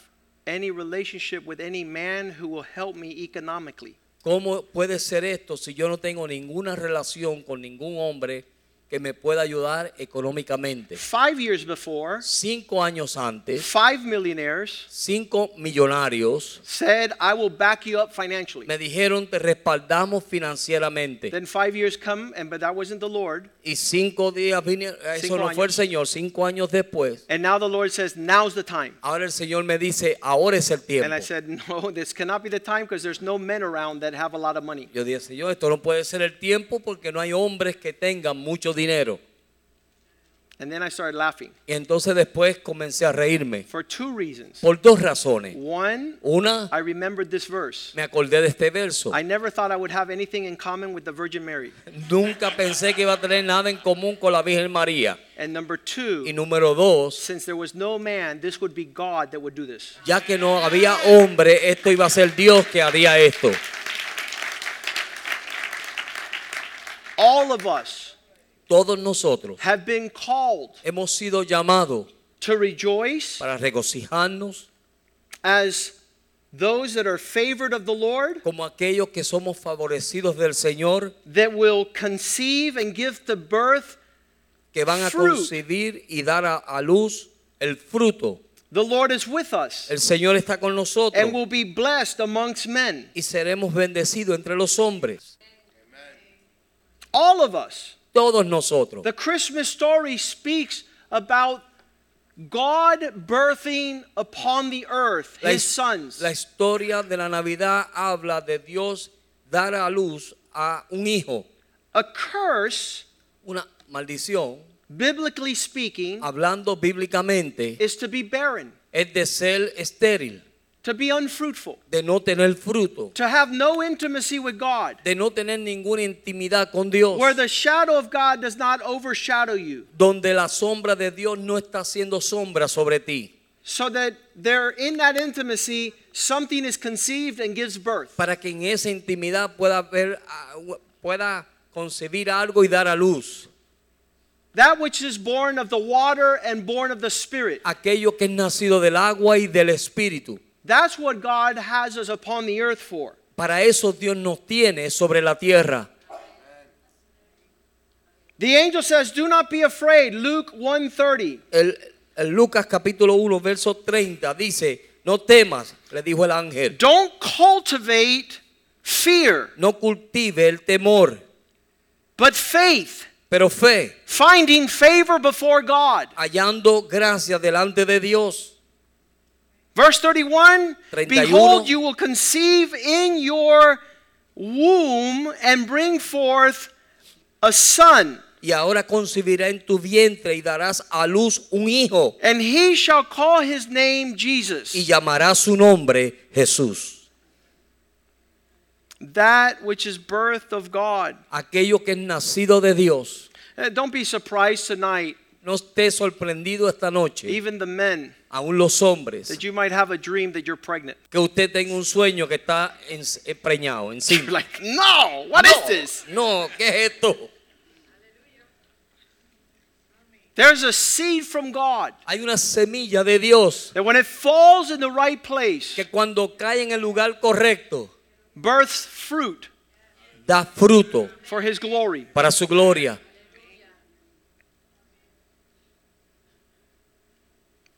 any relationship with any man who will help me economically. ¿cómo puede ser esto si yo no tengo ninguna relación con ningún hombre que me pueda ayudar económicamente? Five years before, Cinco años antes, five millionaires cinco millonarios said, I will back you up financially. me dijeron te respaldamos financieramente. Then five years come, and but that wasn't the Lord. Y cinco días vine, eso no fue el. Señor, cinco años después. And now the Lord says, now's the time. Ahora el Señor me dice, ahora es el tiempo. And I said, no, this cannot be the time because there's no men around that have a lot of money. Yo dije, Señor, esto no puede ser el tiempo porque no hay hombres que tengan mucho dinero. And then I started laughing Y entonces después comencé a reírme for two reasons. por dos razones. One, Una, I remembered this verse. me acordé de este verso. I never thought I would have anything in common with the Virgin Mary. Nunca pensé que iba a tener nada en común con la Virgen María. And number two, Y número dos, since there was no man, this would be God that would do this. ya que no había hombre, esto iba a ser Dios que haría esto. All of us Todos nosotros have been called hemos sido llamados to rejoice para regocijarnos as those that are favored of the Lord, como aquellos que somos favorecidos del Señor, that will conceive and give to birth. que van a Fruit. concebir y dar a, a luz el fruto. The Lord is with us El Señor está con nosotros and will be blessed amongst men. y seremos bendecidos entre los hombres. All of us. Todos nosotros. The Christmas story speaks about God birthing upon the earth La, his sons. la historia de la Navidad habla de Dios dar a luz a un hijo. A curse, Una maldición, biblically speaking, hablando bíblicamente, is to be barren, es de ser estéril, to be unfruitful, de no tener fruto, to have no intimacy with God, de no tener ninguna intimidad con Dios, where the shadow of God does not overshadow you, donde la sombra de Dios no está haciendo sombra sobre ti, so that there in that intimacy something is conceived and gives birth. para que en esa intimidad pueda ver, ah, pueda concebir algo y dar a luz. That which is born of the water and born of the Spirit. Aquello que es nacido del agua y del espíritu. That's what God has us upon the earth for. Para eso Dios nos tiene sobre la tierra. The angel says, "Do not be afraid." Luke 1:30. El, el Lucas capítulo 1, verso 30 dice, no temas, le dijo el ángel, Don't cultivate fear, no cultive el temor, but faith, pero fe, finding favor before God. hallando gracia delante de Dios. Verse 31 31. Behold, you will conceive in your womb and bring forth a son, Y ahora concebirá en tu vientre y darás a luz un hijo and he shall call his name Jesus. y llamará su nombre Jesús. That which is birth of God. Aquello que es nacido de Dios. Uh, Don't be surprised tonight, No esté sorprendido esta noche, even the men, aún los hombres, that you might have a dream that you're pregnant. que usted tenga un sueño que está en- preñado, You're encima. like, no, what is this? No, ¿qué es esto? There's a seed from God Hay una semilla de Dios that when it falls in the right place, que cuando cae en el lugar correcto births fruit da fruto for his glory. para su gloria.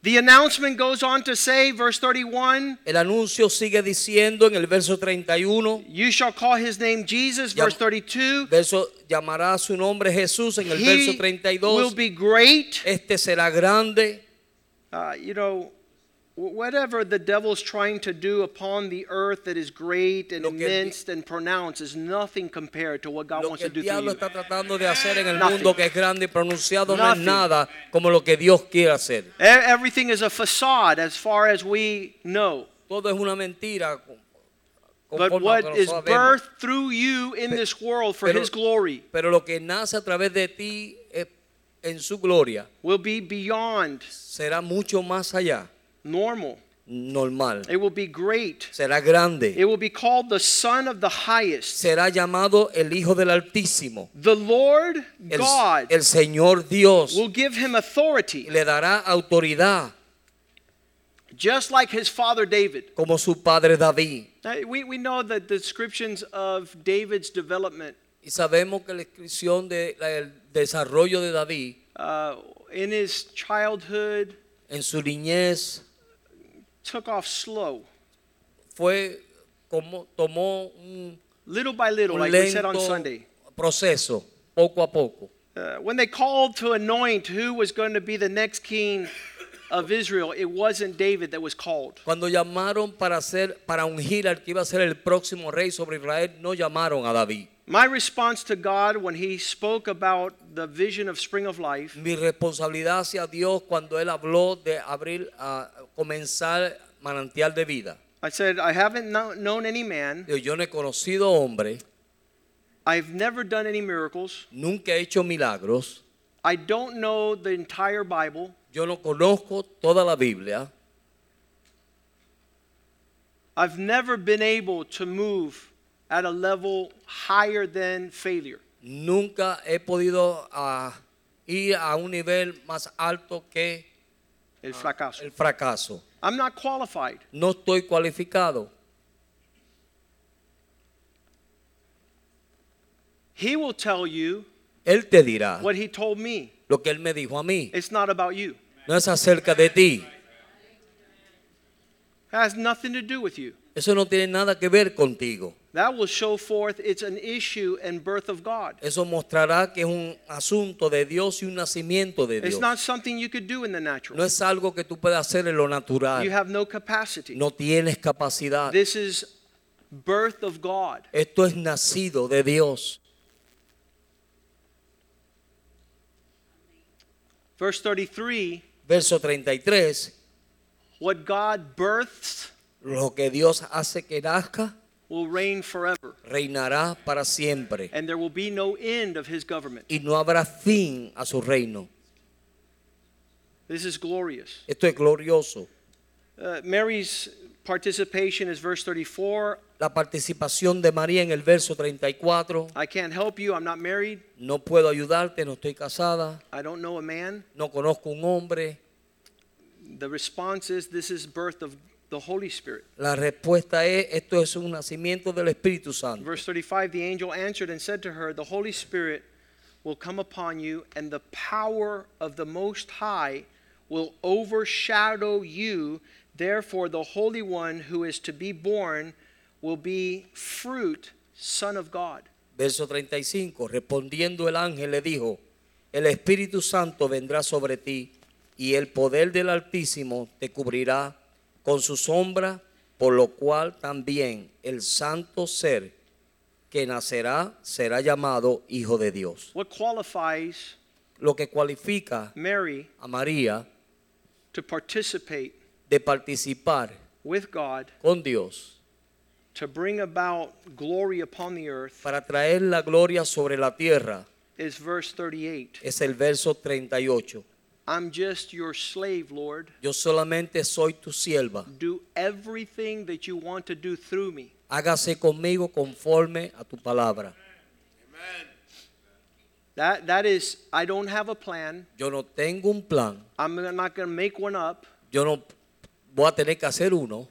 The announcement goes on to say, verse 31, El anuncio sigue diciendo en el verso 31, you shall call his name Jesus, verse 32. verso llamará su nombre Jesús en el He verso will 32. be great. Este será grande. Uh, you know, whatever the devil's trying to do upon the earth that is great and Lo que immense and pronounced is nothing compared to what God wants to do through diablo you. está tratando de hacer en el Nothing. mundo que es grande y pronunciado no es Nothing. nada como lo que Dios quiere hacer. Everything is a facade as far as we know. Todo es una mentira. But what lo que is birthed through you in this world for pero- his glory Pero lo que nace a través de ti eh, en su gloria will be beyond será mucho más allá, normal. normal. It will be great. Será grande. It will be called the Son of the Highest. Será llamado el Hijo del Altísimo. The Lord El, God el Señor Dios will give him authority, le dará autoridad just like his father David. como su padre David. Now, we, we know the descriptions of David's development Y sabemos que la descripción del desarrollo de David uh, in his childhood en su niñez took off slow, fue como tomó un, little by little, like we said on Sunday. proceso, poco a poco. Uh, when they called to anoint who was going to be the next king of Israel, it wasn't David that was called. Cuando llamaron para hacer, para ungir al que iba a ser el próximo rey sobre Israel, no llamaron a David. My response to God when He spoke about the vision of Spring of Life Mi responsabilidad hacia Dios cuando él habló de abrir a comenzar manantial de vida. I said, I haven't kno- known any man, Yo no he conocido hombre, I've never done any miracles, nunca he hecho milagros, I don't know the entire Bible, yo no conozco toda la Biblia, I've never been able to move at a level higher than failure. nunca he podido ah, ir a un nivel más alto que El fracaso. el fracaso. I'm not qualified. No estoy cualificado. He will tell you Él te dirá what He told me. lo que él me dijo a mí. It's not about you, No es acerca de ti. it has nothing to do with you. Eso no tiene nada que ver contigo. That will show forth it's an issue and birth of God. Eso mostrará que es un asunto de Dios y un nacimiento de Dios. It's not something you could do in the natural. No es algo que tú puedas hacer en lo natural. You have no capacity. No tienes capacidad. This is birth of God. Esto es nacido de Dios. Verse 33 Verso 33. what God births Lo que Dios hace que nazca, will reign forever, reinará para siempre. and there will be no end of his government. Y no habrá fin a su reino. This is glorious. Esto es glorioso. Uh, Mary's participation is verse 34. La participación de María en el verso 34. I can't help you. I'm not married. No puedo ayudarte, no estoy casada, I don't know a man. no conozco un hombre. The response is this is birth of the Holy Spirit. La respuesta es, esto es un nacimiento del Espíritu Santo. Verse 35 The angel answered and said to her, The Holy Spirit will come upon you, and the power of the Most High will overshadow you. Therefore, the Holy One who is to be born will be fruit, Son of God. Verso 35. Respondiendo el ángel le dijo, el Espíritu Santo vendrá sobre ti y el poder del Altísimo te cubrirá con su sombra, por lo cual también el santo ser que nacerá será llamado Hijo de Dios. What qualifies Lo que cualifica Mary a María to participate de participar with God con Dios to bring about glory upon the earth para traer la gloria sobre la tierra is verse 38. es el verso 38. I'm just your slave, Lord. Yo solamente soy tu sierva. Do everything that you want to do through me. Hágase conmigo conforme a tu palabra. That, that is, I don't have a plan. Yo no tengo un plan. I'm not going to make one up. Yo no voy a tener que hacer uno.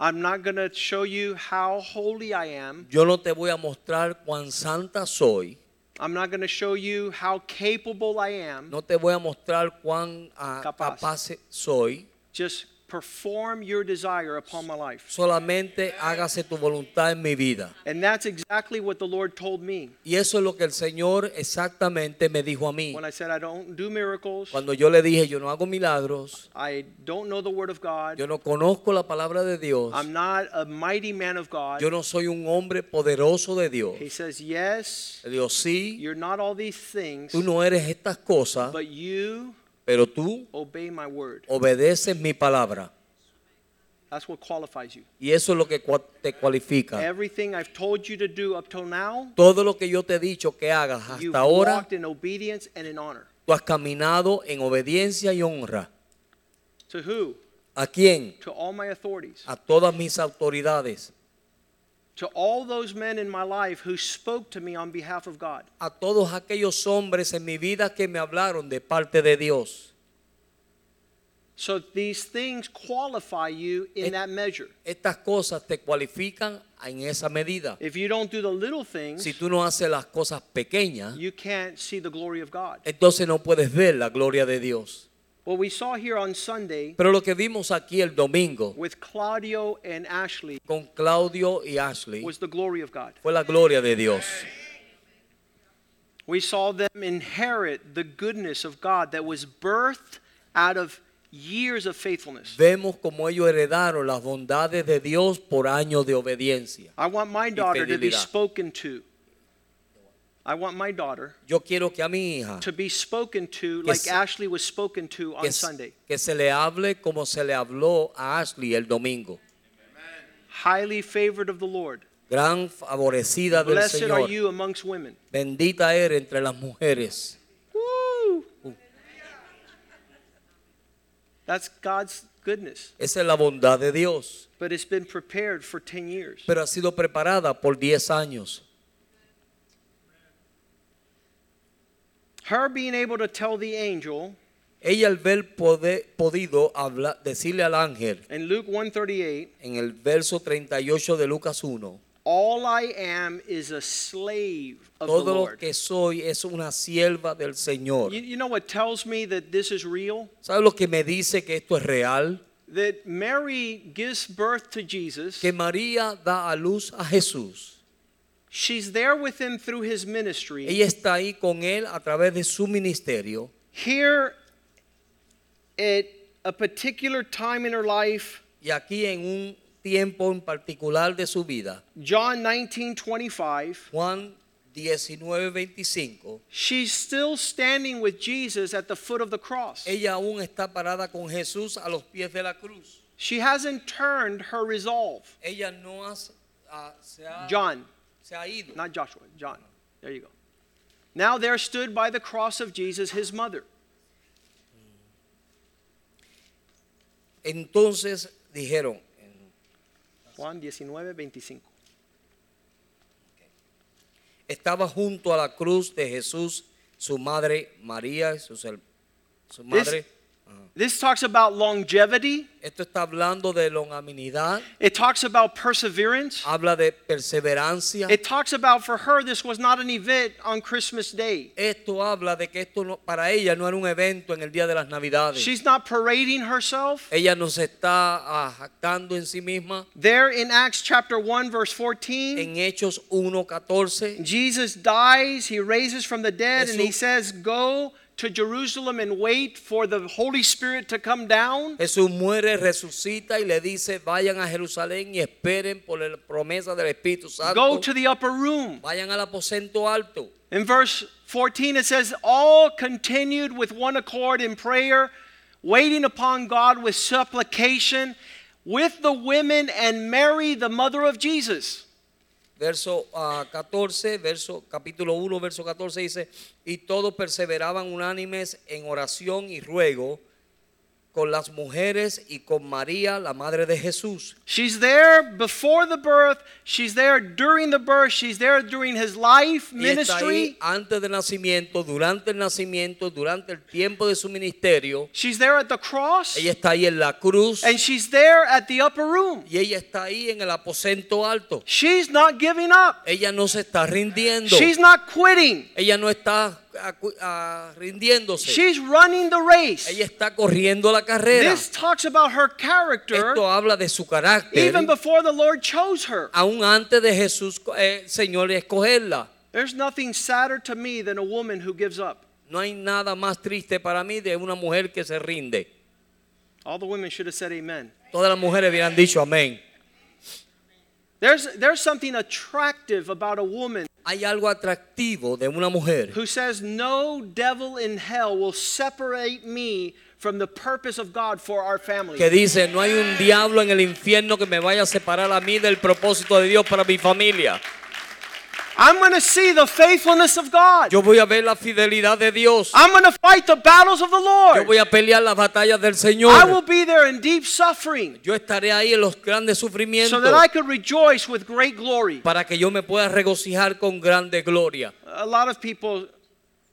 I'm not going to show you how holy I am. Yo no te voy a mostrar cuán santa soy. I'm not going to show you how capable I am. No te voy a mostrar cuán ah, Capaz. capaz soy. Just perform your desire upon my life. Solamente hágase tu voluntad en mi vida. And that's exactly what the Lord told me Y eso es lo que el Señor exactamente me dijo a mí. when I said I don't do miracles. Cuando yo le dije, yo no hago milagros, I don't know the word of God. yo no conozco la palabra de Dios, I'm not a mighty man of God. yo no soy un hombre poderoso de Dios. He says, Yes, digo, sí, you're not all these things, tú no eres estas cosas, but you pero tú obey my word. obedeces mi palabra. That's what qualifies you. Y eso es lo que te cualifica. Everything I've told you to do up till now, Todo lo que yo te he dicho que hagas you've hasta ahora, walked in obedience and in honor. tú has caminado en obediencia y honra. To who? ¿A quién? To all my authorities. A todas mis autoridades. To all those men in my life who spoke to me on behalf of God. A todos aquellos hombres en mi vida que me hablaron de parte de Dios. So these things qualify you in that measure. Estas cosas te cualifican en esa medida. If you don't do the little things, Si tú no haces las cosas pequeñas, you can't see the glory of God. entonces no puedes ver la gloria de Dios. What we saw here on Sunday Pero lo que vimos aquí el domingo with Claudio and Ashley con Claudio y Ashley was the glory of God. fue la gloria de Dios. We saw them inherit the goodness of God that was birthed out of years of faithfulness. Vemos como ellos heredaron las bondades de Dios por años de obediencia. I want my daughter to be spoken to. I want my daughter Yo quiero que a mi hija to be spoken to Que like se- Ashley was spoken to on que, Sunday. que se le hable como se le habló a Ashley el domingo. Highly favored of the Lord. Gran favorecida del Blessed are Señor. you amongst women. Bendita eres entre las mujeres. Woo! That's God's goodness. Esa es la bondad de Dios. But it's been prepared for 10 years. Pero ha sido preparada por 10 años. Her being able to tell the angel Ella al ver poder, podido hablar, decirle al ángel in Luke 138, en el verso 38 de Lucas 1, all I am is a slave of the todo lo Lord. que soy es una sierva del Señor. You, you know what tells me that this is real? ¿Sabe lo que me dice que esto es real? That Mary gives birth to Jesus. Que María da a luz a Jesús. She's there with him through his ministry. Ella está ahí con él a través de su ministerio. Here at a particular time in her life, Y aquí en un tiempo en particular de su vida, John 19:25, Juan 19, 25, she's still standing with Jesus at the foot of the cross. ella aún está parada con Jesús a los pies de la cruz. She hasn't turned her resolve. Ella no ha, ah, se, ha, John, se ha ido. not Joshua, John. There you go. Now there stood by the cross of Jesus his mother. Entonces dijeron, Juan 19:25. estaba junto a la cruz de Jesús su madre María her- su madre. This talks about longevity. Esto está hablando de longanimidad, It talks about perseverance. habla de perseverancia. It talks about for her this was not an event on Christmas Day. Esto habla de que esto no- para ella no era un evento en el día de las Navidades. She's not parading herself. ella no se está ah, jactando en sí misma. There in Acts chapter 1 verse 14, En Hechos 1:14 Jesus dies, he raises from the dead and he says, "Go to Jerusalem and wait for the Holy Spirit to come down." Jesús muere, resucita y le dice, vayan a Jerusalén y esperen por la promesa del Espíritu Santo. Go to the upper room. Vayan al aposento alto. In verse 14 it says, "All continued with one accord in prayer, waiting upon God with supplication with the women and Mary the mother of Jesus." Verso ah, 14, verso capítulo 1, verso 14 dice, y todos perseveraban unánimes en oración y ruego con las mujeres y con María, la madre de Jesús. She's there before the birth, she's there during the birth, she's there during his life, Y está ahí ministry. antes del nacimiento, durante el nacimiento, durante el tiempo de su ministerio. She's there at the cross, Ella está ahí en la cruz and she's there at the upper room. y ella está ahí en el aposento alto. She's not giving up. Ella no se está rindiendo. She's not quitting. Ella no está rindiéndose. She's running the race. Ella está corriendo la carrera. This talks about her character Esto habla de su carácter. even before the Lord chose her. Aún antes de Jesús, eh, Señor, escogerla. There's nothing sadder to me than a woman who gives up. No hay nada más triste para mí de una mujer que se rinde. All the women should have said amen. Todas las mujeres hubieran dicho amén. There's, there's something attractive about a woman Hay algo atractivo de una mujer who says, No devil in hell will separate me from the purpose of God for our family. que dice, no hay un diablo en el infierno que me vaya a separar a mí del propósito de Dios para mi familia. I'm going to see the faithfulness of God. Yo voy a ver la fidelidad de Dios. I'm going to fight the battles of the Lord. Yo voy a pelear las batallas del Señor. I will be there in deep suffering Yo estaré ahí en los grandes sufrimientos. so that I could rejoice with great glory. para que yo me pueda regocijar con grande gloria. A lot of people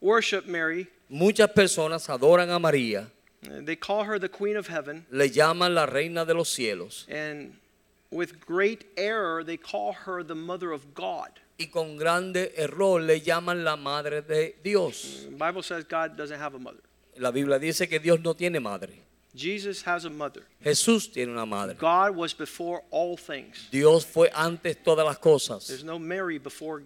worship Mary. Muchas personas adoran a María, They call her the Queen of Heaven. le llaman la reina de los cielos And with great error, they call her the Mother of God. Y con grande error le llaman la madre de Dios. The Bible says God doesn't have a mother. La Biblia dice que Dios no tiene madre. Jesus has a mother. Jesús tiene una madre. God was before all things. Dios fue antes todas las cosas. There's no Mary before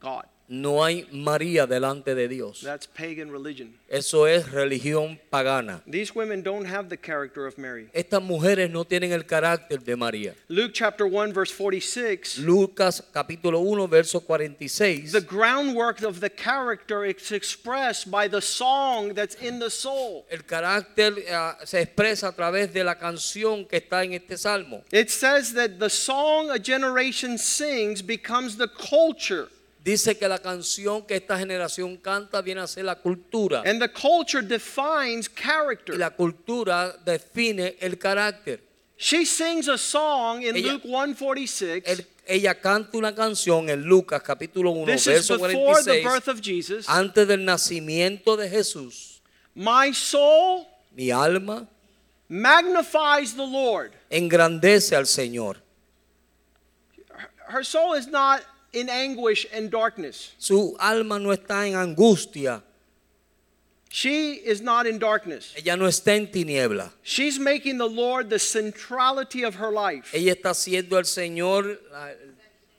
God. No hay María delante de Dios. That's pagan religion. Eso es religión pagana. These women don't have the character of Mary. Estas mujeres no tienen el carácter de María. Luke chapter 1 verse 46 Lucas capítulo 1 verso 46. the groundwork of the character is expressed by the song that's in the soul. El carácter ah, se expresa a través de la canción que está en este salmo. It says that the song a generation sings becomes the culture. Dice que la canción que esta generación canta viene a ser la cultura. And the culture defines Y character. la cultura define el carácter. She sings a song in Ella- Luke 146. El- ella canta una canción en Lucas capítulo 1 This is verso before the 46 birth of Jesus. antes del nacimiento de Jesús. My soul Mi alma magnifies the Lord. engrandece al Señor. Her soul is not in anguish and darkness. Su alma no está en angustia, She is not in darkness. ella no está en tiniebla. She's making the Lord the centrality of her life. Ella está siendo el Señor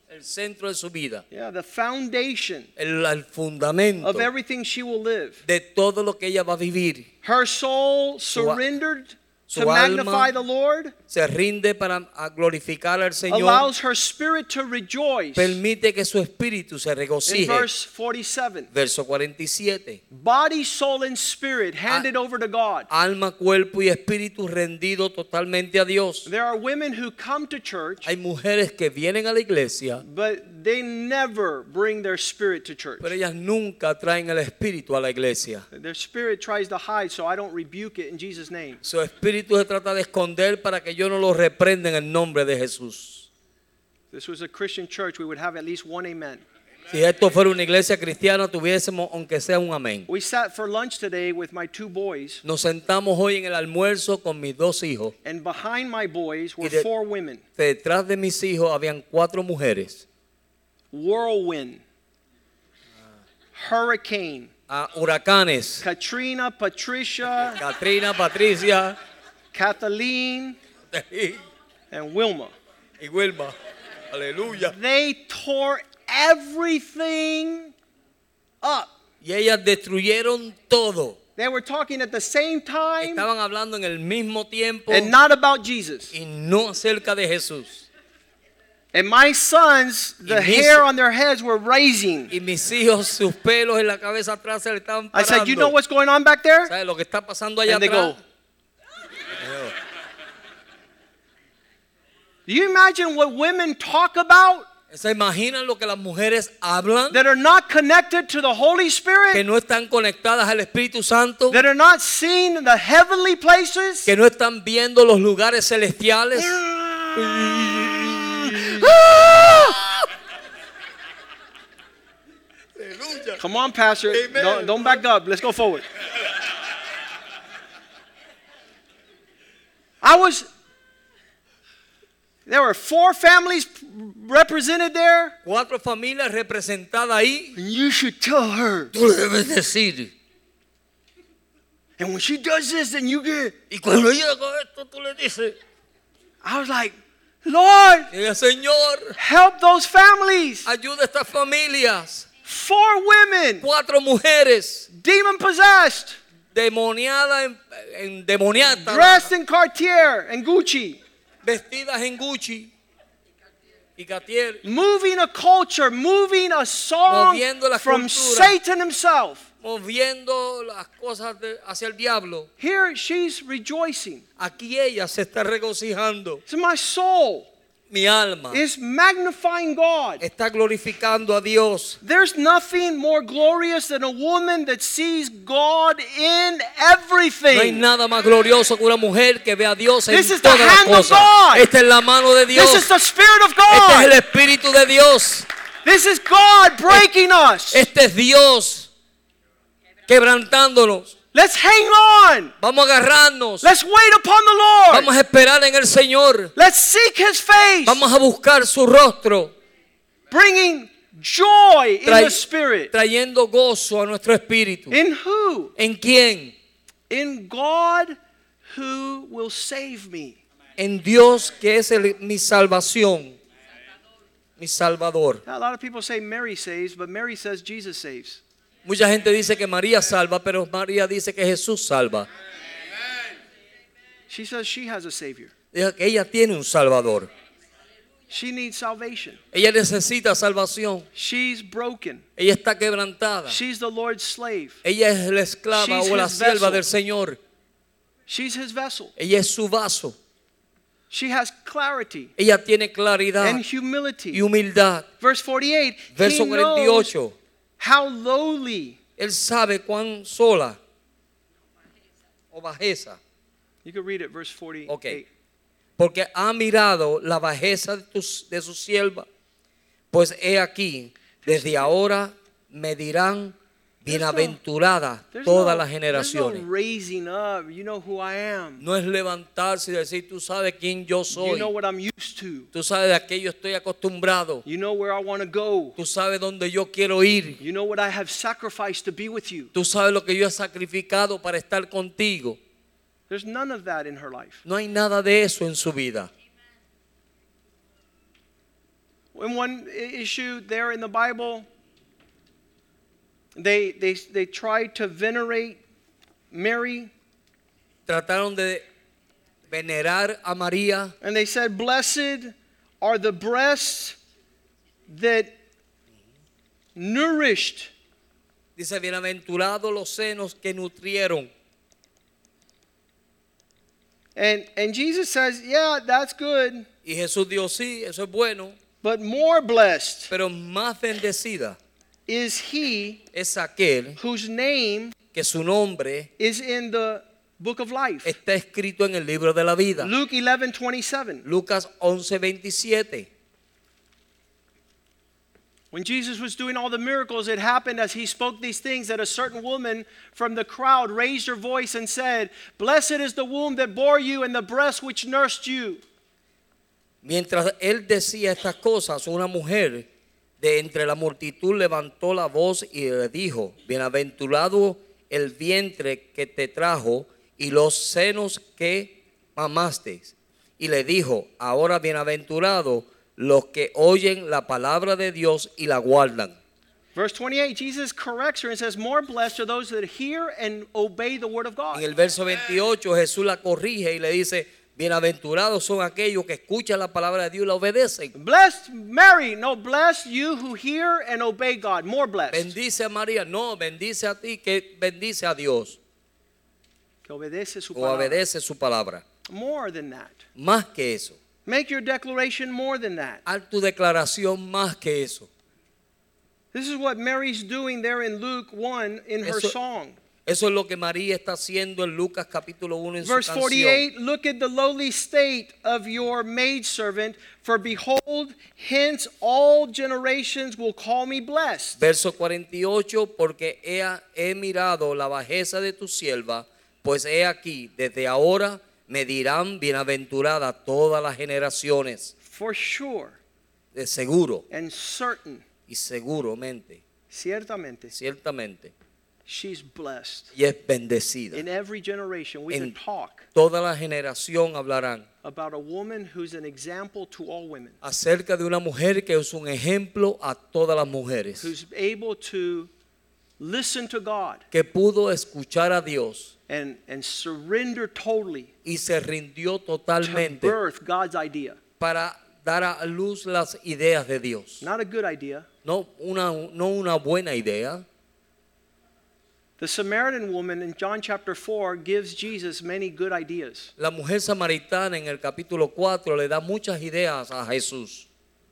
el centro de su vida, Yeah, the foundation el, el fundamento of everything she will live. de todo lo que ella va a vivir. Her soul surrendered su to magnify the Lord Se rinde para glorificar al Señor. allows her spirit to rejoice. Permite que su espíritu se In regocije. verse 47, Verso 47. body, soul, and spirit handed over to God. Alma, cuerpo y espíritu rendido totalmente a Dios. There are women who come to church, Hay mujeres que vienen a la iglesia, but they never bring their spirit to church. pero ellas nunca traen el espíritu a la iglesia. Their spirit tries to hide, so I don't rebuke it in Jesus' name. Su espíritu se trata de esconder para que yo no lo reprenda en el nombre de Jesús. If this was a Christian church, we would have at least one amen. Si esto fuera una iglesia cristiana, tuviésemos aunque sea un amén. We sat for lunch today with my two boys, Nos sentamos hoy en el almuerzo con mis dos hijos. and behind my boys were Y de- four women Detrás de mis hijos habían cuatro mujeres. whirlwind, hurricane, Ah, huracanes. Katrina, Patricia, Katrina, Patricia Kathleen, and Wilma. Wilma. Aleluya. They tore everything up. Y ellas destruyeron todo. They were talking at the same time Estaban hablando en el mismo tiempo and not about Jesus. y no acerca de Jesús. And my sons, the Y mis- hair on their heads were raising. Y mis hijos, sus pelos en la cabeza atrás se le estaban I parando. said, You know what's going on back there? ¿Sabes lo que está pasando allá And they atrás? go, Do you imagine what women talk about ¿Se imaginan lo que las mujeres hablan? that are not connected to the Holy Que Spirit, no están conectadas al Espíritu Santo, that are not seeing the heavenly places? que no están viendo los lugares celestiales. Come on, Pastor. Don't, don't back up. Let's go forward. I was. There were four families represented there. Cuatro familias representadas ahí. And you should tell her. Tú le debes decir. And when she does this, then you get. Y cuando ella haga esto, tú le dices. I was like, Lord, Señor, help those families. ayuda a estas familias. Four women, Cuatro mujeres demon possessed, demoniadas en, en demoniatas, dressed in Cartier and Gucci, vestidas en Gucci y Cartier, moving a culture, moving a song from. Satan himself. moviendo las cosas de- hacia el diablo. Here she's rejoicing. Aquí ella se está regocijando. So my soul Mi alma is magnifying God. está glorificando a Dios. There's nothing more glorious than a woman that sees God in everything. No hay nada más glorioso que una mujer que ve a Dios en This is the todas las hand of cosas. God. Esta es la mano de Dios. This is the Spirit of Este es el God. Espíritu de Dios. This is God breaking us. Este es Dios quebrantándonos. Let's hang on. Vamos a agarrarnos. Let's wait upon the Lord. Vamos a esperar en el Señor. Let's seek His face, Vamos a buscar su rostro, bringing joy in the Spirit. trayendo gozo a nuestro espíritu. In who? ¿En quién? In God who will save me. En Dios que es el- mi salvación, mi salvador. Now, a lot of people say Mary saves, but Mary says Jesus saves. Mucha gente dice que María salva, pero María dice que Jesús salva. She says she has a Savior. Ella tiene un salvador. She needs salvation. Ella necesita salvación. She's broken. Ella está quebrantada. She's the Lord's slave. Ella es la esclava She's o la sierva del Señor. She's His vessel. Ella es su vaso. She has clarity Ella tiene claridad and humility. y humildad. Verse 48. Verso he knows 48. How lowly. Él sabe cuán sola o bajeza. You can read it, verse 48. Ok. Porque ha mirado la bajeza de, tus- de su sierva. Pues he aquí, desde ahora me dirán bienaventurada todas las generaciones. no es levantarse y decir, tú sabes quién yo You soy. know what I'm used to. Tú sabes de aquello estoy acostumbrado. You know where I want to go. Tú sabes dónde yo quiero ir. You know what I have sacrificed to be with you. Tú sabes lo que yo he sacrificado para estar contigo. There's none of that in her life. No hay nada de eso en su vida. In one issue there in the Bible, they, they, they tried to venerate Mary Trataron de venerar a María and they said, Blessed are the breasts that nourished. Dice, bienaventurados los senos que nutrieron. And, and Jesus says, Yeah, that's good, Y Jesús dijo, sí, eso es bueno, but more blessed pero más bendecida is he es aquel whose name que su nombre is in the book of life. está escrito en el libro de la vida. Luke 11 27. Lucas 11, 27. When Jesus was doing all the miracles, it happened as he spoke these things that a certain woman from the crowd raised her voice and said, Blessed is the womb that bore you and the breast which nursed you. Mientras él decía estas cosas, una mujer de entre la multitud levantó la voz y le dijo, bienaventurado el vientre que te trajo y los senos que mamaste. Y le dijo, ahora bienaventurado los que oyen la palabra de Dios y la guardan. Verse 28, Jesus corrects her and says, More blessed are those that hear and obey the word of God. En el verso 28 Jesús la corrige y le dice, bienaventurados son aquellos que escuchan la palabra de Dios y la obedecen. Blessed Mary, no, blessed you who hear and obey God. More blessed. Bendice a María, no, bendice a ti que bendice a Dios Que obedece su o palabra. obedece su palabra. More than that. Más que eso. Make your declaration more than that. Haz tu declaración más que eso. This is what Mary's doing there in Luke 1 in her Eso- song. Eso es lo que María está haciendo en Lucas capítulo 1 en su Verse canción. 48 Look at the lowly state of your maidservant, for behold, hence all generations will call me blessed. Verso 48, porque he, he mirado la bajeza de tu sierva, pues he aquí, desde ahora me dirán bienaventurada todas las generaciones, For sure de seguro. and certain, y seguramente, ciertamente, ciertamente, she's blessed. y es bendecida. In every generation, we can En talk toda la generación hablarán about a woman who's an example to all women, acerca de una mujer que es un ejemplo a todas las mujeres, who's able to listen to God que pudo escuchar a Dios and, and surrender totally y se rindió to totalmente birth God's idea. para dar a luz las ideas de Dios. Not a good idea. No una, no una buena idea. The Samaritan woman in John chapter 4 gives Jesus many good ideas. La mujer samaritana en el capítulo 4 le da muchas ideas a Jesús.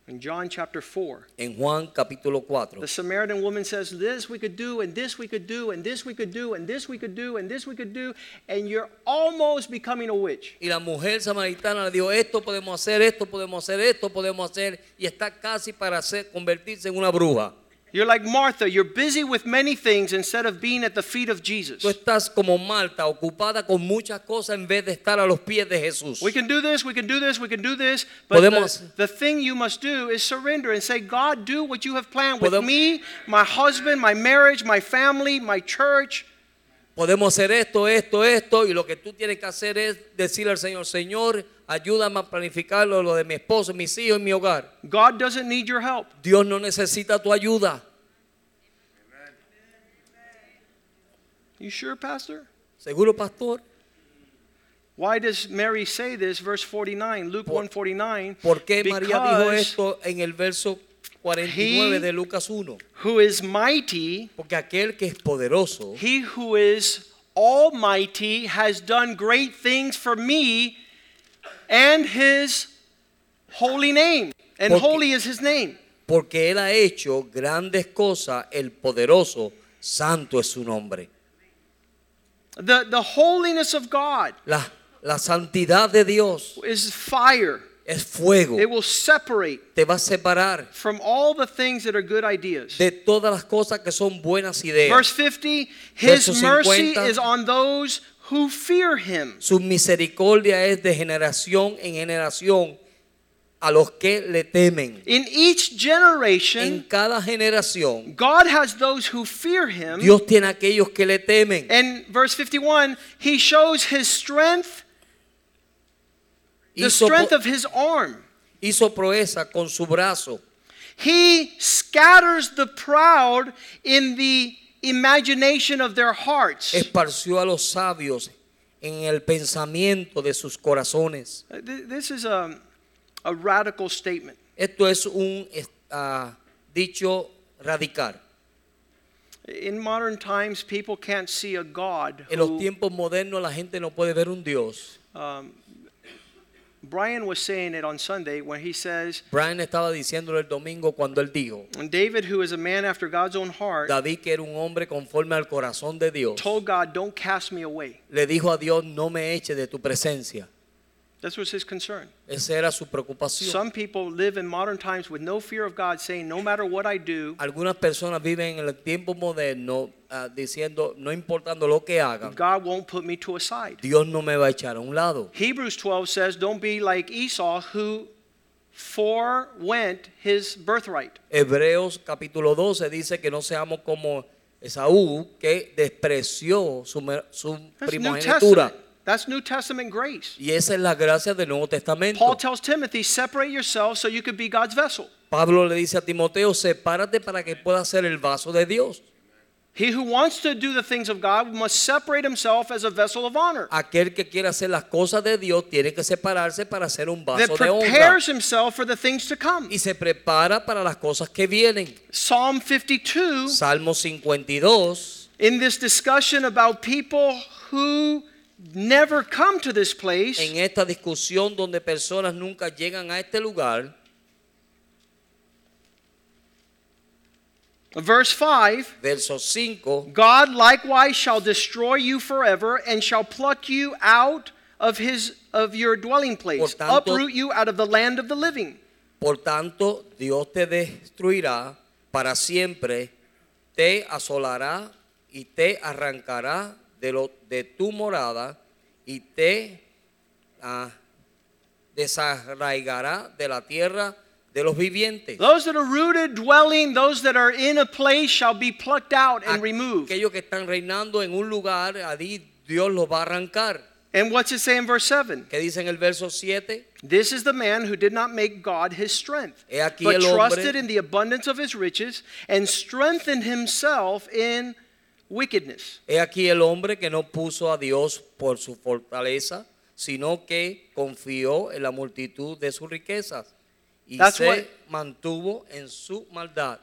In John chapter 4, En Juan capítulo 4. the Samaritan woman says, This we could do, and this we could do, and this we could do, and this we could do, and this we could do, and you're almost becoming a witch. Y la mujer samaritana le dijo, esto podemos hacer, esto podemos hacer, esto podemos hacer. Y está casi para hacer, convertirse en una bruja. You're like Martha, you're busy with many things instead of being at the feet of Jesus. Tú estás como Marta, ocupada con muchas cosas en vez de estar a los pies de Jesús. We can do this, we can do this, we can do this, but Podemos- the, the thing you must do is surrender and say, God, do what you have planned with Podemos- me, my husband, my marriage, my family, my church. Podemos hacer esto, esto, esto, y lo que tú tienes que hacer es decirle al Señor, Señor, ayúdame a planificarlo, lo de mi esposo, mis hijos y mi hogar. God doesn't need your help. Dios no necesita tu ayuda. You sure, Pastor? ¿Seguro, pastor? Why does Mary say this? Verse 49, Luke Por- 149. ¿Por qué María dijo esto en el verso 49 He- de Lucas 1? who is mighty, Porque aquel que es poderoso, he who is almighty, has done great things for me and his holy name. And Porque- holy is his name. porque Él ha hecho grandes cosas, el poderoso, santo es su nombre. The, the holiness of God La, la santidad de Dios is fire. Es fuego, It will separate te va a separar from all the things that are good ideas. de todas las cosas que son buenas ideas. Verse 50 His Verso mercy is on those who fear him. Su misericordia es de generación en generación a los que le temen. In each En generation, cada generación, God has those who fear him. Dios tiene aquellos que le temen. And verse 51 He shows his strength, the Hizo, strength of his arm. hizo proeza con su brazo. He scatters the proud in the imagination of their hearts. Esparció a los sabios en el pensamiento de sus corazones. Uh, th- This is a, a radical statement. Esto es un ah, dicho radical. In modern times, people can't see a God. En los who- tiempos modernos la gente no puede ver un Dios. um, Brian was saying it on Sunday when he says, Brian estaba diciéndolo el domingo cuando él dijo, and David, who is a man after God's own heart, David que era un hombre conforme al corazón de Dios, told God, Don't cast me away. le dijo a Dios, no me eche de tu presencia. That was his concern. Esa era su preocupación. Some people live in modern times with no fear of God, saying, No matter what I do, Algunas personas viven en el tiempo moderno ah, diciendo, no importando lo que hagan, God won't put me to a side. Dios no me va a echar a un lado. Hebrews 12 says, Don't be like Esau, who forewent his birthright. Hebreos capítulo 12 dice que no seamos como Esaú, que despreció su, primogenitura. That's New Testament grace. Y esa es la gracia del Nuevo Testamento. Paul tells Timothy, Separate yourself so you could be God's vessel. Pablo le dice a Timoteo, sepárate para que pueda ser el vaso de Dios. He who wants to do the things of God must separate himself as a vessel of honor. Aquel que quiere hacer las cosas de Dios tiene que separarse para ser un That vaso de honra. prepares himself for the things to come. Y se prepara para las cosas que vienen. Psalm 52, Salmo 52, in this discussion about people who never come to this place, en esta discusión donde personas nunca llegan a este lugar, verse 5 verso 5, God likewise shall destroy you forever and shall pluck you out of his of your dwelling place, tanto- uproot you out of the land of the living. por tanto Dios te destruirá para siempre, te asolará y te arrancará de, lo, de tu morada y te ah, desarraigará de la tierra de los vivientes. Those that are rooted, dwelling, those that are in a place shall be plucked out and removed. Aquellos que están reinando en un lugar, allí Dios los va a arrancar. And what's it say in verse 7? ¿Qué dice en el verso 7? This is the man who did not make God his strength, but trusted in the abundance of his riches and strengthened himself in wickedness. He aquí el hombre que no puso a Dios por su fortaleza, sino que confió en la multitud de sus riquezas y That's se what- mantuvo en su maldad.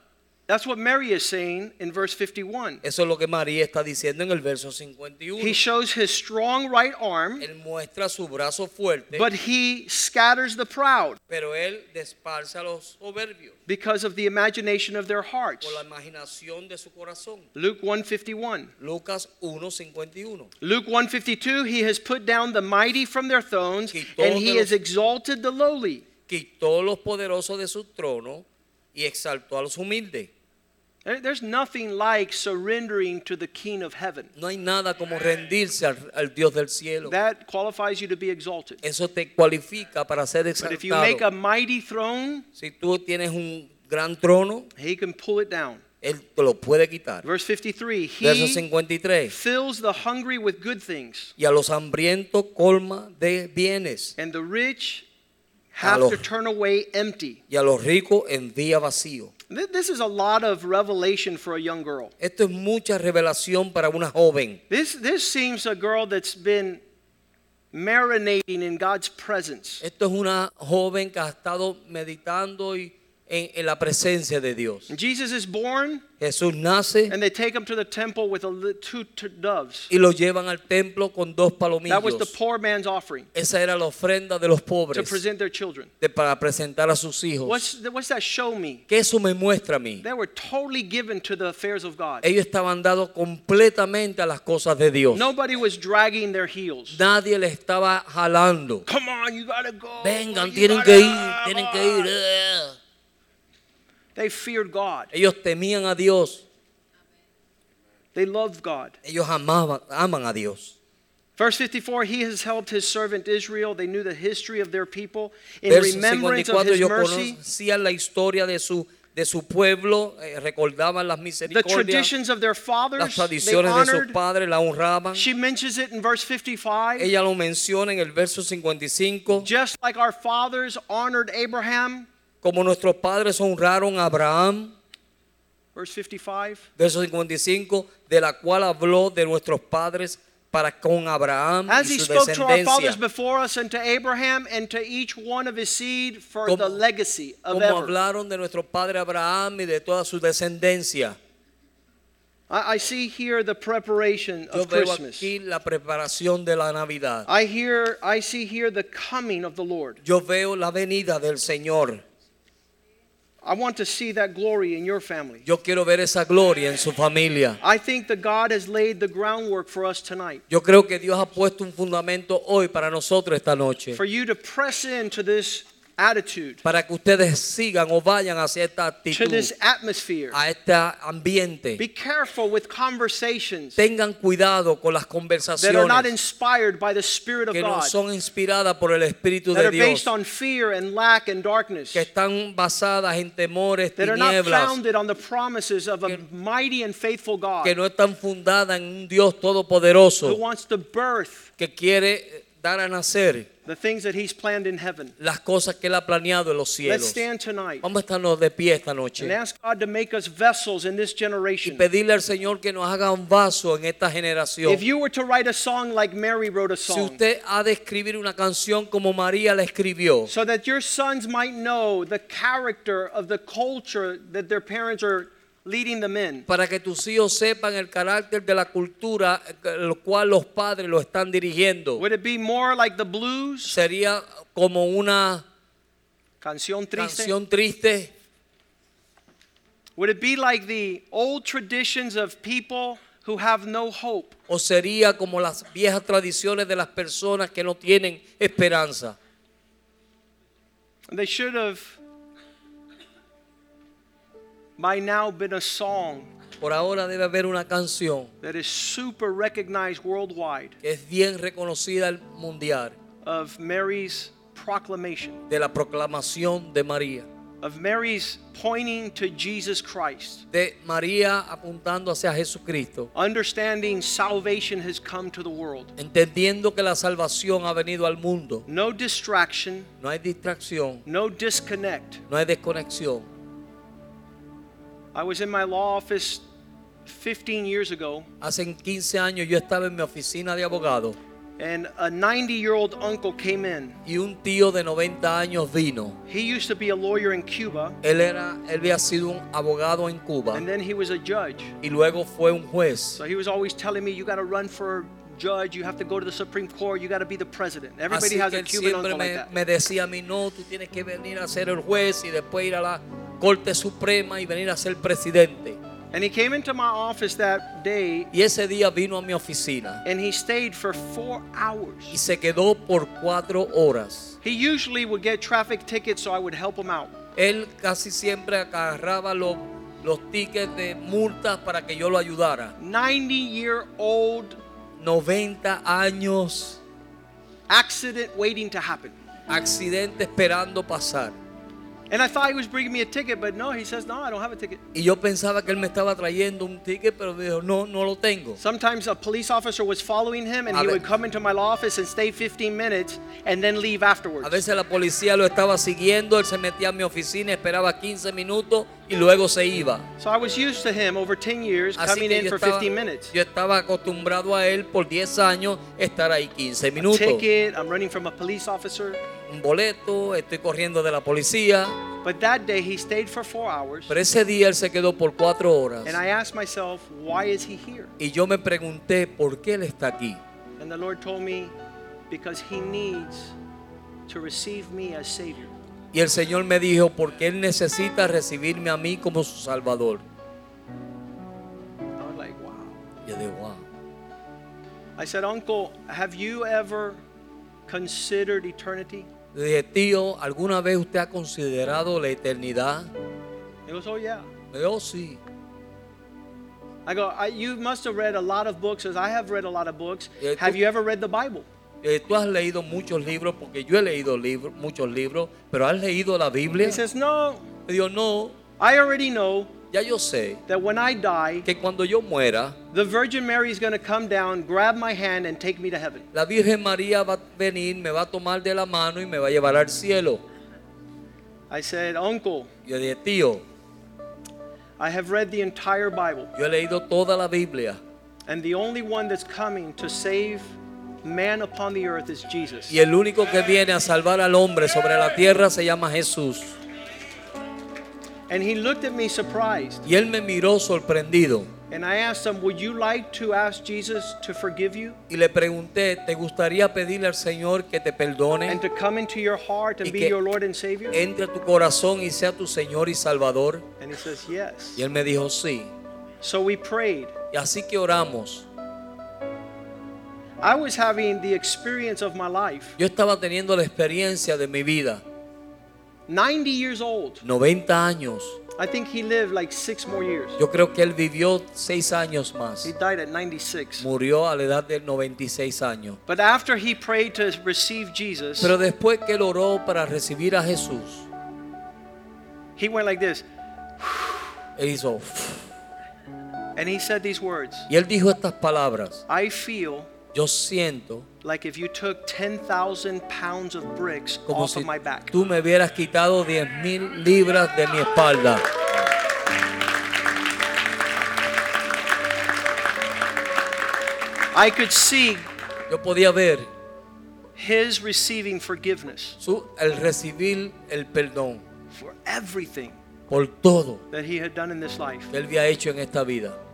That's what Mary is saying in verse 51. Eso es lo que María está diciendo en el verso 51. He shows his strong right arm, Él muestra su brazo fuerte, but he scatters the proud pero él desparza los soberbios because of the imagination of their hearts. por la imaginación de su corazón. Luke 151. Lucas 1:51. Luke 152, he has put down the mighty from their thrones, and he has exalted the lowly. Quitó los poderosos de su trono y exaltó a los humildes. There- There's nothing like surrendering to the King of heaven. No hay nada como rendirse al, al Dios del cielo. That qualifies you to be exalted. Eso te cualifica para ser exaltado. But if you make a mighty throne, Si tú tienes un gran trono, he can pull it down. Él te lo puede quitar. Verse 53 Verso He 53. fills the hungry with good things, Y a los hambrientos colma de bienes. and the rich have los- to turn away empty. Y a los ricos envía vacío. This is a lot of revelation for a young girl. Esto es mucha revelación para una joven. This, this seems a girl that's been marinating in God's presence. Esto es una joven que ha estado meditando y en, en la presencia de Dios. Jesus is born, Jesús nace and they take him to the temple with a two doves. y lo llevan al templo con dos That was the palomillos. poor man's offering Esa era la ofrenda de los to pobres present their children. de- para presentar a sus hijos. What's, what's that show me? ¿Qué eso me muestra a mí? They were totally given to the affairs of God. Ellos estaban dados completamente a las cosas de Dios. Nobody was dragging their heels. Nadie le estaba jalando. Come on, you gotta go. Vengan, You tienen gotta- que ir, tienen que ir. They feared God. Ellos temían a Dios. They loved God. Ellos amaban, aman a Dios. Verse 54 He has helped his servant Israel. They knew the history of their people. In Verso remembrance of 54, his ellos mercy, conocían la historia de su, de su pueblo, eh, recordaban las the misericordias, traditions of their las fathers, they tradiciones de sus padres, la honraban. She mentions it in verse 55. Ella lo menciona en el verso 55, Just like our fathers honored Abraham. Como nuestros padres honraron a Abraham. Verse 55. Verso 55, de la cual habló de nuestros padres para con Abraham As y he su spoke to our fathers before us and to Abraham and to each one of his seed for Como- the legacy of Como ever. hablaron de nuestro padre Abraham y de toda su descendencia. I, see here the preparation of Christmas. aquí la preparación de la Navidad. I hear I see here the coming of the Lord. Yo veo la venida del Señor. I want to see that glory in your family. Yo quiero ver esa gloria en su familia. I think that God has laid the groundwork for us tonight. Yo creo que Dios ha puesto un fundamento hoy para nosotros esta noche. For you to press into this attitude, Para que ustedes sigan o vayan hacia esta to actitud, this atmosphere. a este ambiente. Be careful with conversations Tengan cuidado con las that are not conversaciones inspired by the Spirit of que no God, son inspiradas por el Espíritu that de are based Dios, on fear and lack and darkness, que están basadas en temores, that are not tinieblas, founded on the promises of a mighty and faithful God que no están fundadas en un Dios who todopoderoso wants to birth que quiere dar a nacer the things that He's planned in heaven. las cosas que Él ha planeado en los cielos. Let's stand tonight Vamos a estarnos de pie esta noche. and ask God to make us vessels in this generation. y pedirle al Señor que nos haga un vaso en esta generación. If you were to write a song like Mary wrote a song. Si usted ha de escribir una canción como María la escribió, so that your sons might know the character of the culture that their parents are leading the men. para que tus hijos sepan el carácter de la cultura el cual los padres lo están dirigiendo. Would it be more like the blues? Sería como una Canción triste. canción triste, Would it be like the old traditions of people who have no hope? o sería como las viejas tradiciones de las personas que no tienen esperanza. They should have by now been a song Por ahora debe haber una canción that is super recognized worldwide que es bien reconocida al mundial of Mary's proclamation, de la proclamación de María. of Mary's pointing to Jesus Christ, De María apuntando hacia Jesucristo, understanding salvation has come to the world. entendiendo que la salvación ha venido al mundo. No distraction, No hay distracción, no disconnect. no hay desconexión. I was in my law office 15 years ago, Hace 15 años yo estaba en mi oficina de abogado and a 90 year old uncle came in. y un tío de 90 años vino. He used to be a lawyer in Cuba, Él era, él había sido un abogado en Cuba and then he was a judge. y luego fue un juez. So he was always telling me, you got to run for judge, you have to go to the Supreme Court, you got to be the president. Everybody Así has que a él Cuban siempre uncle like me, that. me decía a mí, no, tú tienes que venir a ser el juez y después ir a la Corte Suprema y venir a ser presidente. And he came into my office that day Y ese día vino a mi oficina and he stayed for four y hours. se quedó por cuatro horas. He usually would get traffic tickets, so I would help him out. Él casi siempre agarraba los, los tickets de multas para que yo lo ayudara. 90 year old 90 años, accident waiting to happen. accidente esperando pasar. And I thought he was bringing me a ticket, but no, he says, no, I don't have a ticket. Y yo pensaba que él me estaba trayendo un ticket, pero me dijo, no, no lo tengo. Sometimes a police officer was following him and A he would come into my law office and stay 15 minutes and then leave afterwards. A veces la policía lo estaba siguiendo, él se metía a mi oficina, esperaba 15 minutos y luego se iba. So I was used to him over 10 years Así coming que in yo for estaba, 15 minutes. yo estaba acostumbrado a él por 10 años estar ahí 15 A minutos. ticket, I'm running from a police officer. Un boleto, estoy corriendo de la policía. But that day he stayed for four hours. Pero ese día él se quedó por 4 horas. And I asked myself, why is he here? Y yo me pregunté, ¿por qué él está aquí? And the Lord told me, because he needs to receive me as Savior. Y el Señor me dijo, porque él necesita recibirme a mí como su Salvador. I was like, wow. Yo digo, wow. I said, Uncle, have you ever considered eternity? Le dije, tío, ¿alguna vez usted ha considerado la eternidad? He goes, oh, yeah. Le digo, "Oh, sí. I go, I, you must have read a lot of books, as I have read a lot of books. Yeah, Have tú- you ever read the Bible? Eh, Tú has leído muchos libros, porque yo he leído libros, muchos libros, pero ¿has leído la Biblia? He says, no. Le digo, no, I already know ya yo sé that when I die, que cuando yo muera, the Virgin Mary is going to come down, grab my hand, and take me to heaven. la Virgen María va a venir, me va a tomar de la mano y me va a llevar al cielo. I said, Uncle, Yo dije, tío, I have read the entire Bible, yo he leído toda la Biblia and the only one that's coming to save man upon the earth is Jesus. y el único que viene a salvar al hombre sobre la tierra se llama Jesús. And he looked at me surprised. Y él me miró sorprendido And I asked him, Would you like to ask Jesus to forgive you y le pregunté, ¿te gustaría pedirle al Señor que te perdone? and to come into your heart and Y be your Lord and Savior? entre a tu corazón y sea tu Señor y Salvador? And he says, Yes. Y él me dijo, sí. So we prayed. Y así que oramos. I was having the experience of my life. Yo estaba teniendo la experiencia de mi vida, 90 years old. 90 años. I think he lived like six more years. Yo creo que él vivió 6 años más. He died at 96. Murió a la edad de 96 años. But after he prayed to receive Jesus, Pero después que él oró para recibir a Jesús, he went like this. él hizo... And he said these words Y él dijo estas palabras. I feel Yo siento like if you took 10,000 pounds of bricks como off si of my back. tú me hubieras quitado 10 mil libras de mi espalda. I could see Yo podía ver his receiving forgiveness su, el recibir el perdón for everything por todo that He had done in this life. que Él había hecho en esta vida.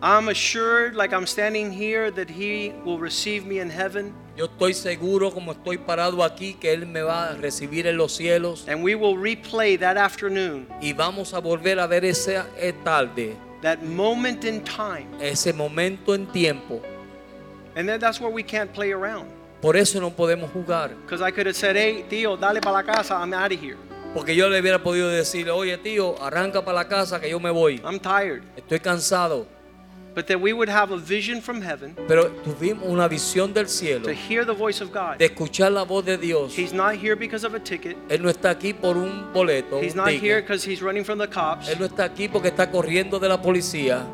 I'm assured, like I'm standing here, that He will receive me in heaven, Yo estoy seguro, como estoy parado aquí, que Él me va a recibir en los cielos and we will replay that afternoon, y vamos a volver a ver esa eh, tarde, that moment in time. ese momento en tiempo. And then that's where we can't play around. Por eso no podemos jugar. Because I could have said, hey, tío, dale para la casa, I'm out of here. Porque yo le hubiera podido decir, oye tío, arranca para la casa que yo me voy. I'm tired. Estoy cansado. But that we would have a vision from heaven Pero tuvimos una visión del cielo, to hear the voice of God. de escuchar la voz de Dios. He's not here because of a ticket. Él no está aquí por un boleto. He's un not ticket. here because he's running from the cops. Él no está aquí porque está corriendo de la policía.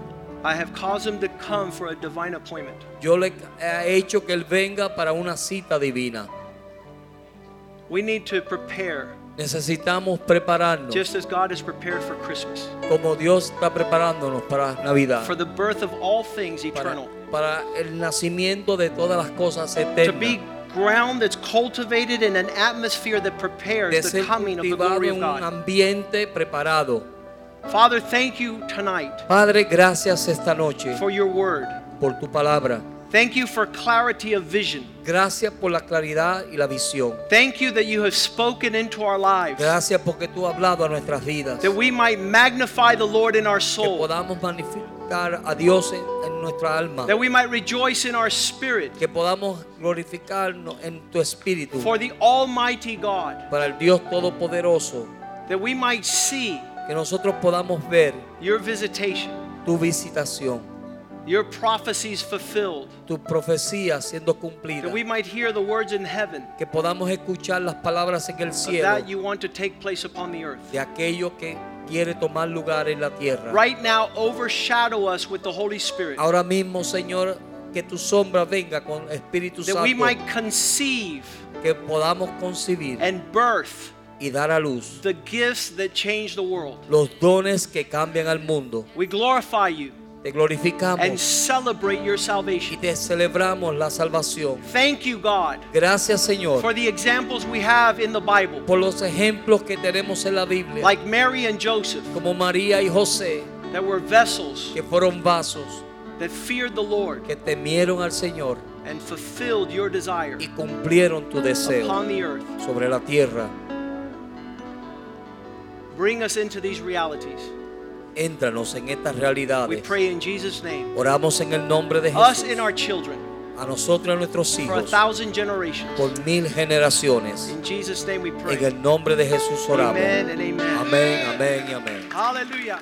I have caused him to come for a divine appointment. Yo le he hecho que él venga para una cita divina. We need to prepare Necesitamos prepararnos just as God is prepared for Christmas, como Dios está preparándonos para Navidad. for the birth of all things Para, eternal. para el nacimiento de todas las cosas To be eternas. ground that's cultivated in an atmosphere that prepares the coming of the glory of un God. ambiente preparado. Father, thank you tonight Padre, gracias esta noche for your word. por tu palabra. Thank you for clarity of vision. Gracias por la claridad y la visión. Thank you that you have spoken into our lives, Gracias porque tú has hablado a nuestras vidas. that we might magnify the Lord in our soul. Que podamos magnificar a Dios en, en nuestra alma. that we might rejoice in our spirit Que podamos glorificarnos en tu espíritu. for the Almighty God, Para el Dios Todopoderoso. that we might see Que nosotros podamos ver your visitation, tu visitación. Your prophecies fulfilled, Tu profecía siendo cumplida. that we might hear the words in heaven Que podamos escuchar las palabras en el of cielo. that you want to take place upon the earth. De aquello que quiere tomar lugar en la tierra. Right now, overshadow us with the Holy Spirit, Ahora mismo, Señor, que tu sombra venga con Espíritu that we Santo. might conceive Que podamos concebir and birth y dar a luz the gifts that change the world. los dones que cambian al mundo. We glorify you Te and glorificamos celebrate your y salvation. te celebramos la salvación. Thank you, God, Gracias, Señor, for the examples we have in the Bible, por los ejemplos que tenemos en la Biblia, like Mary and Joseph, como María y José, that were vessels que fueron vasos that feared the Lord que temieron al Señor and fulfilled your desire y cumplieron tu deseo upon the earth. sobre la tierra. Bring us into these realities. Éntranos en estas We realidades. pray in Jesus' name. Oramos en el nombre de Us Jesús. and our children A nosotros y a nuestros for a hijos thousand generations. por mil generaciones. In Jesus' name we pray. En el nombre de Jesús oramos. Amen and amen. Amén, amén y amén. Hallelujah.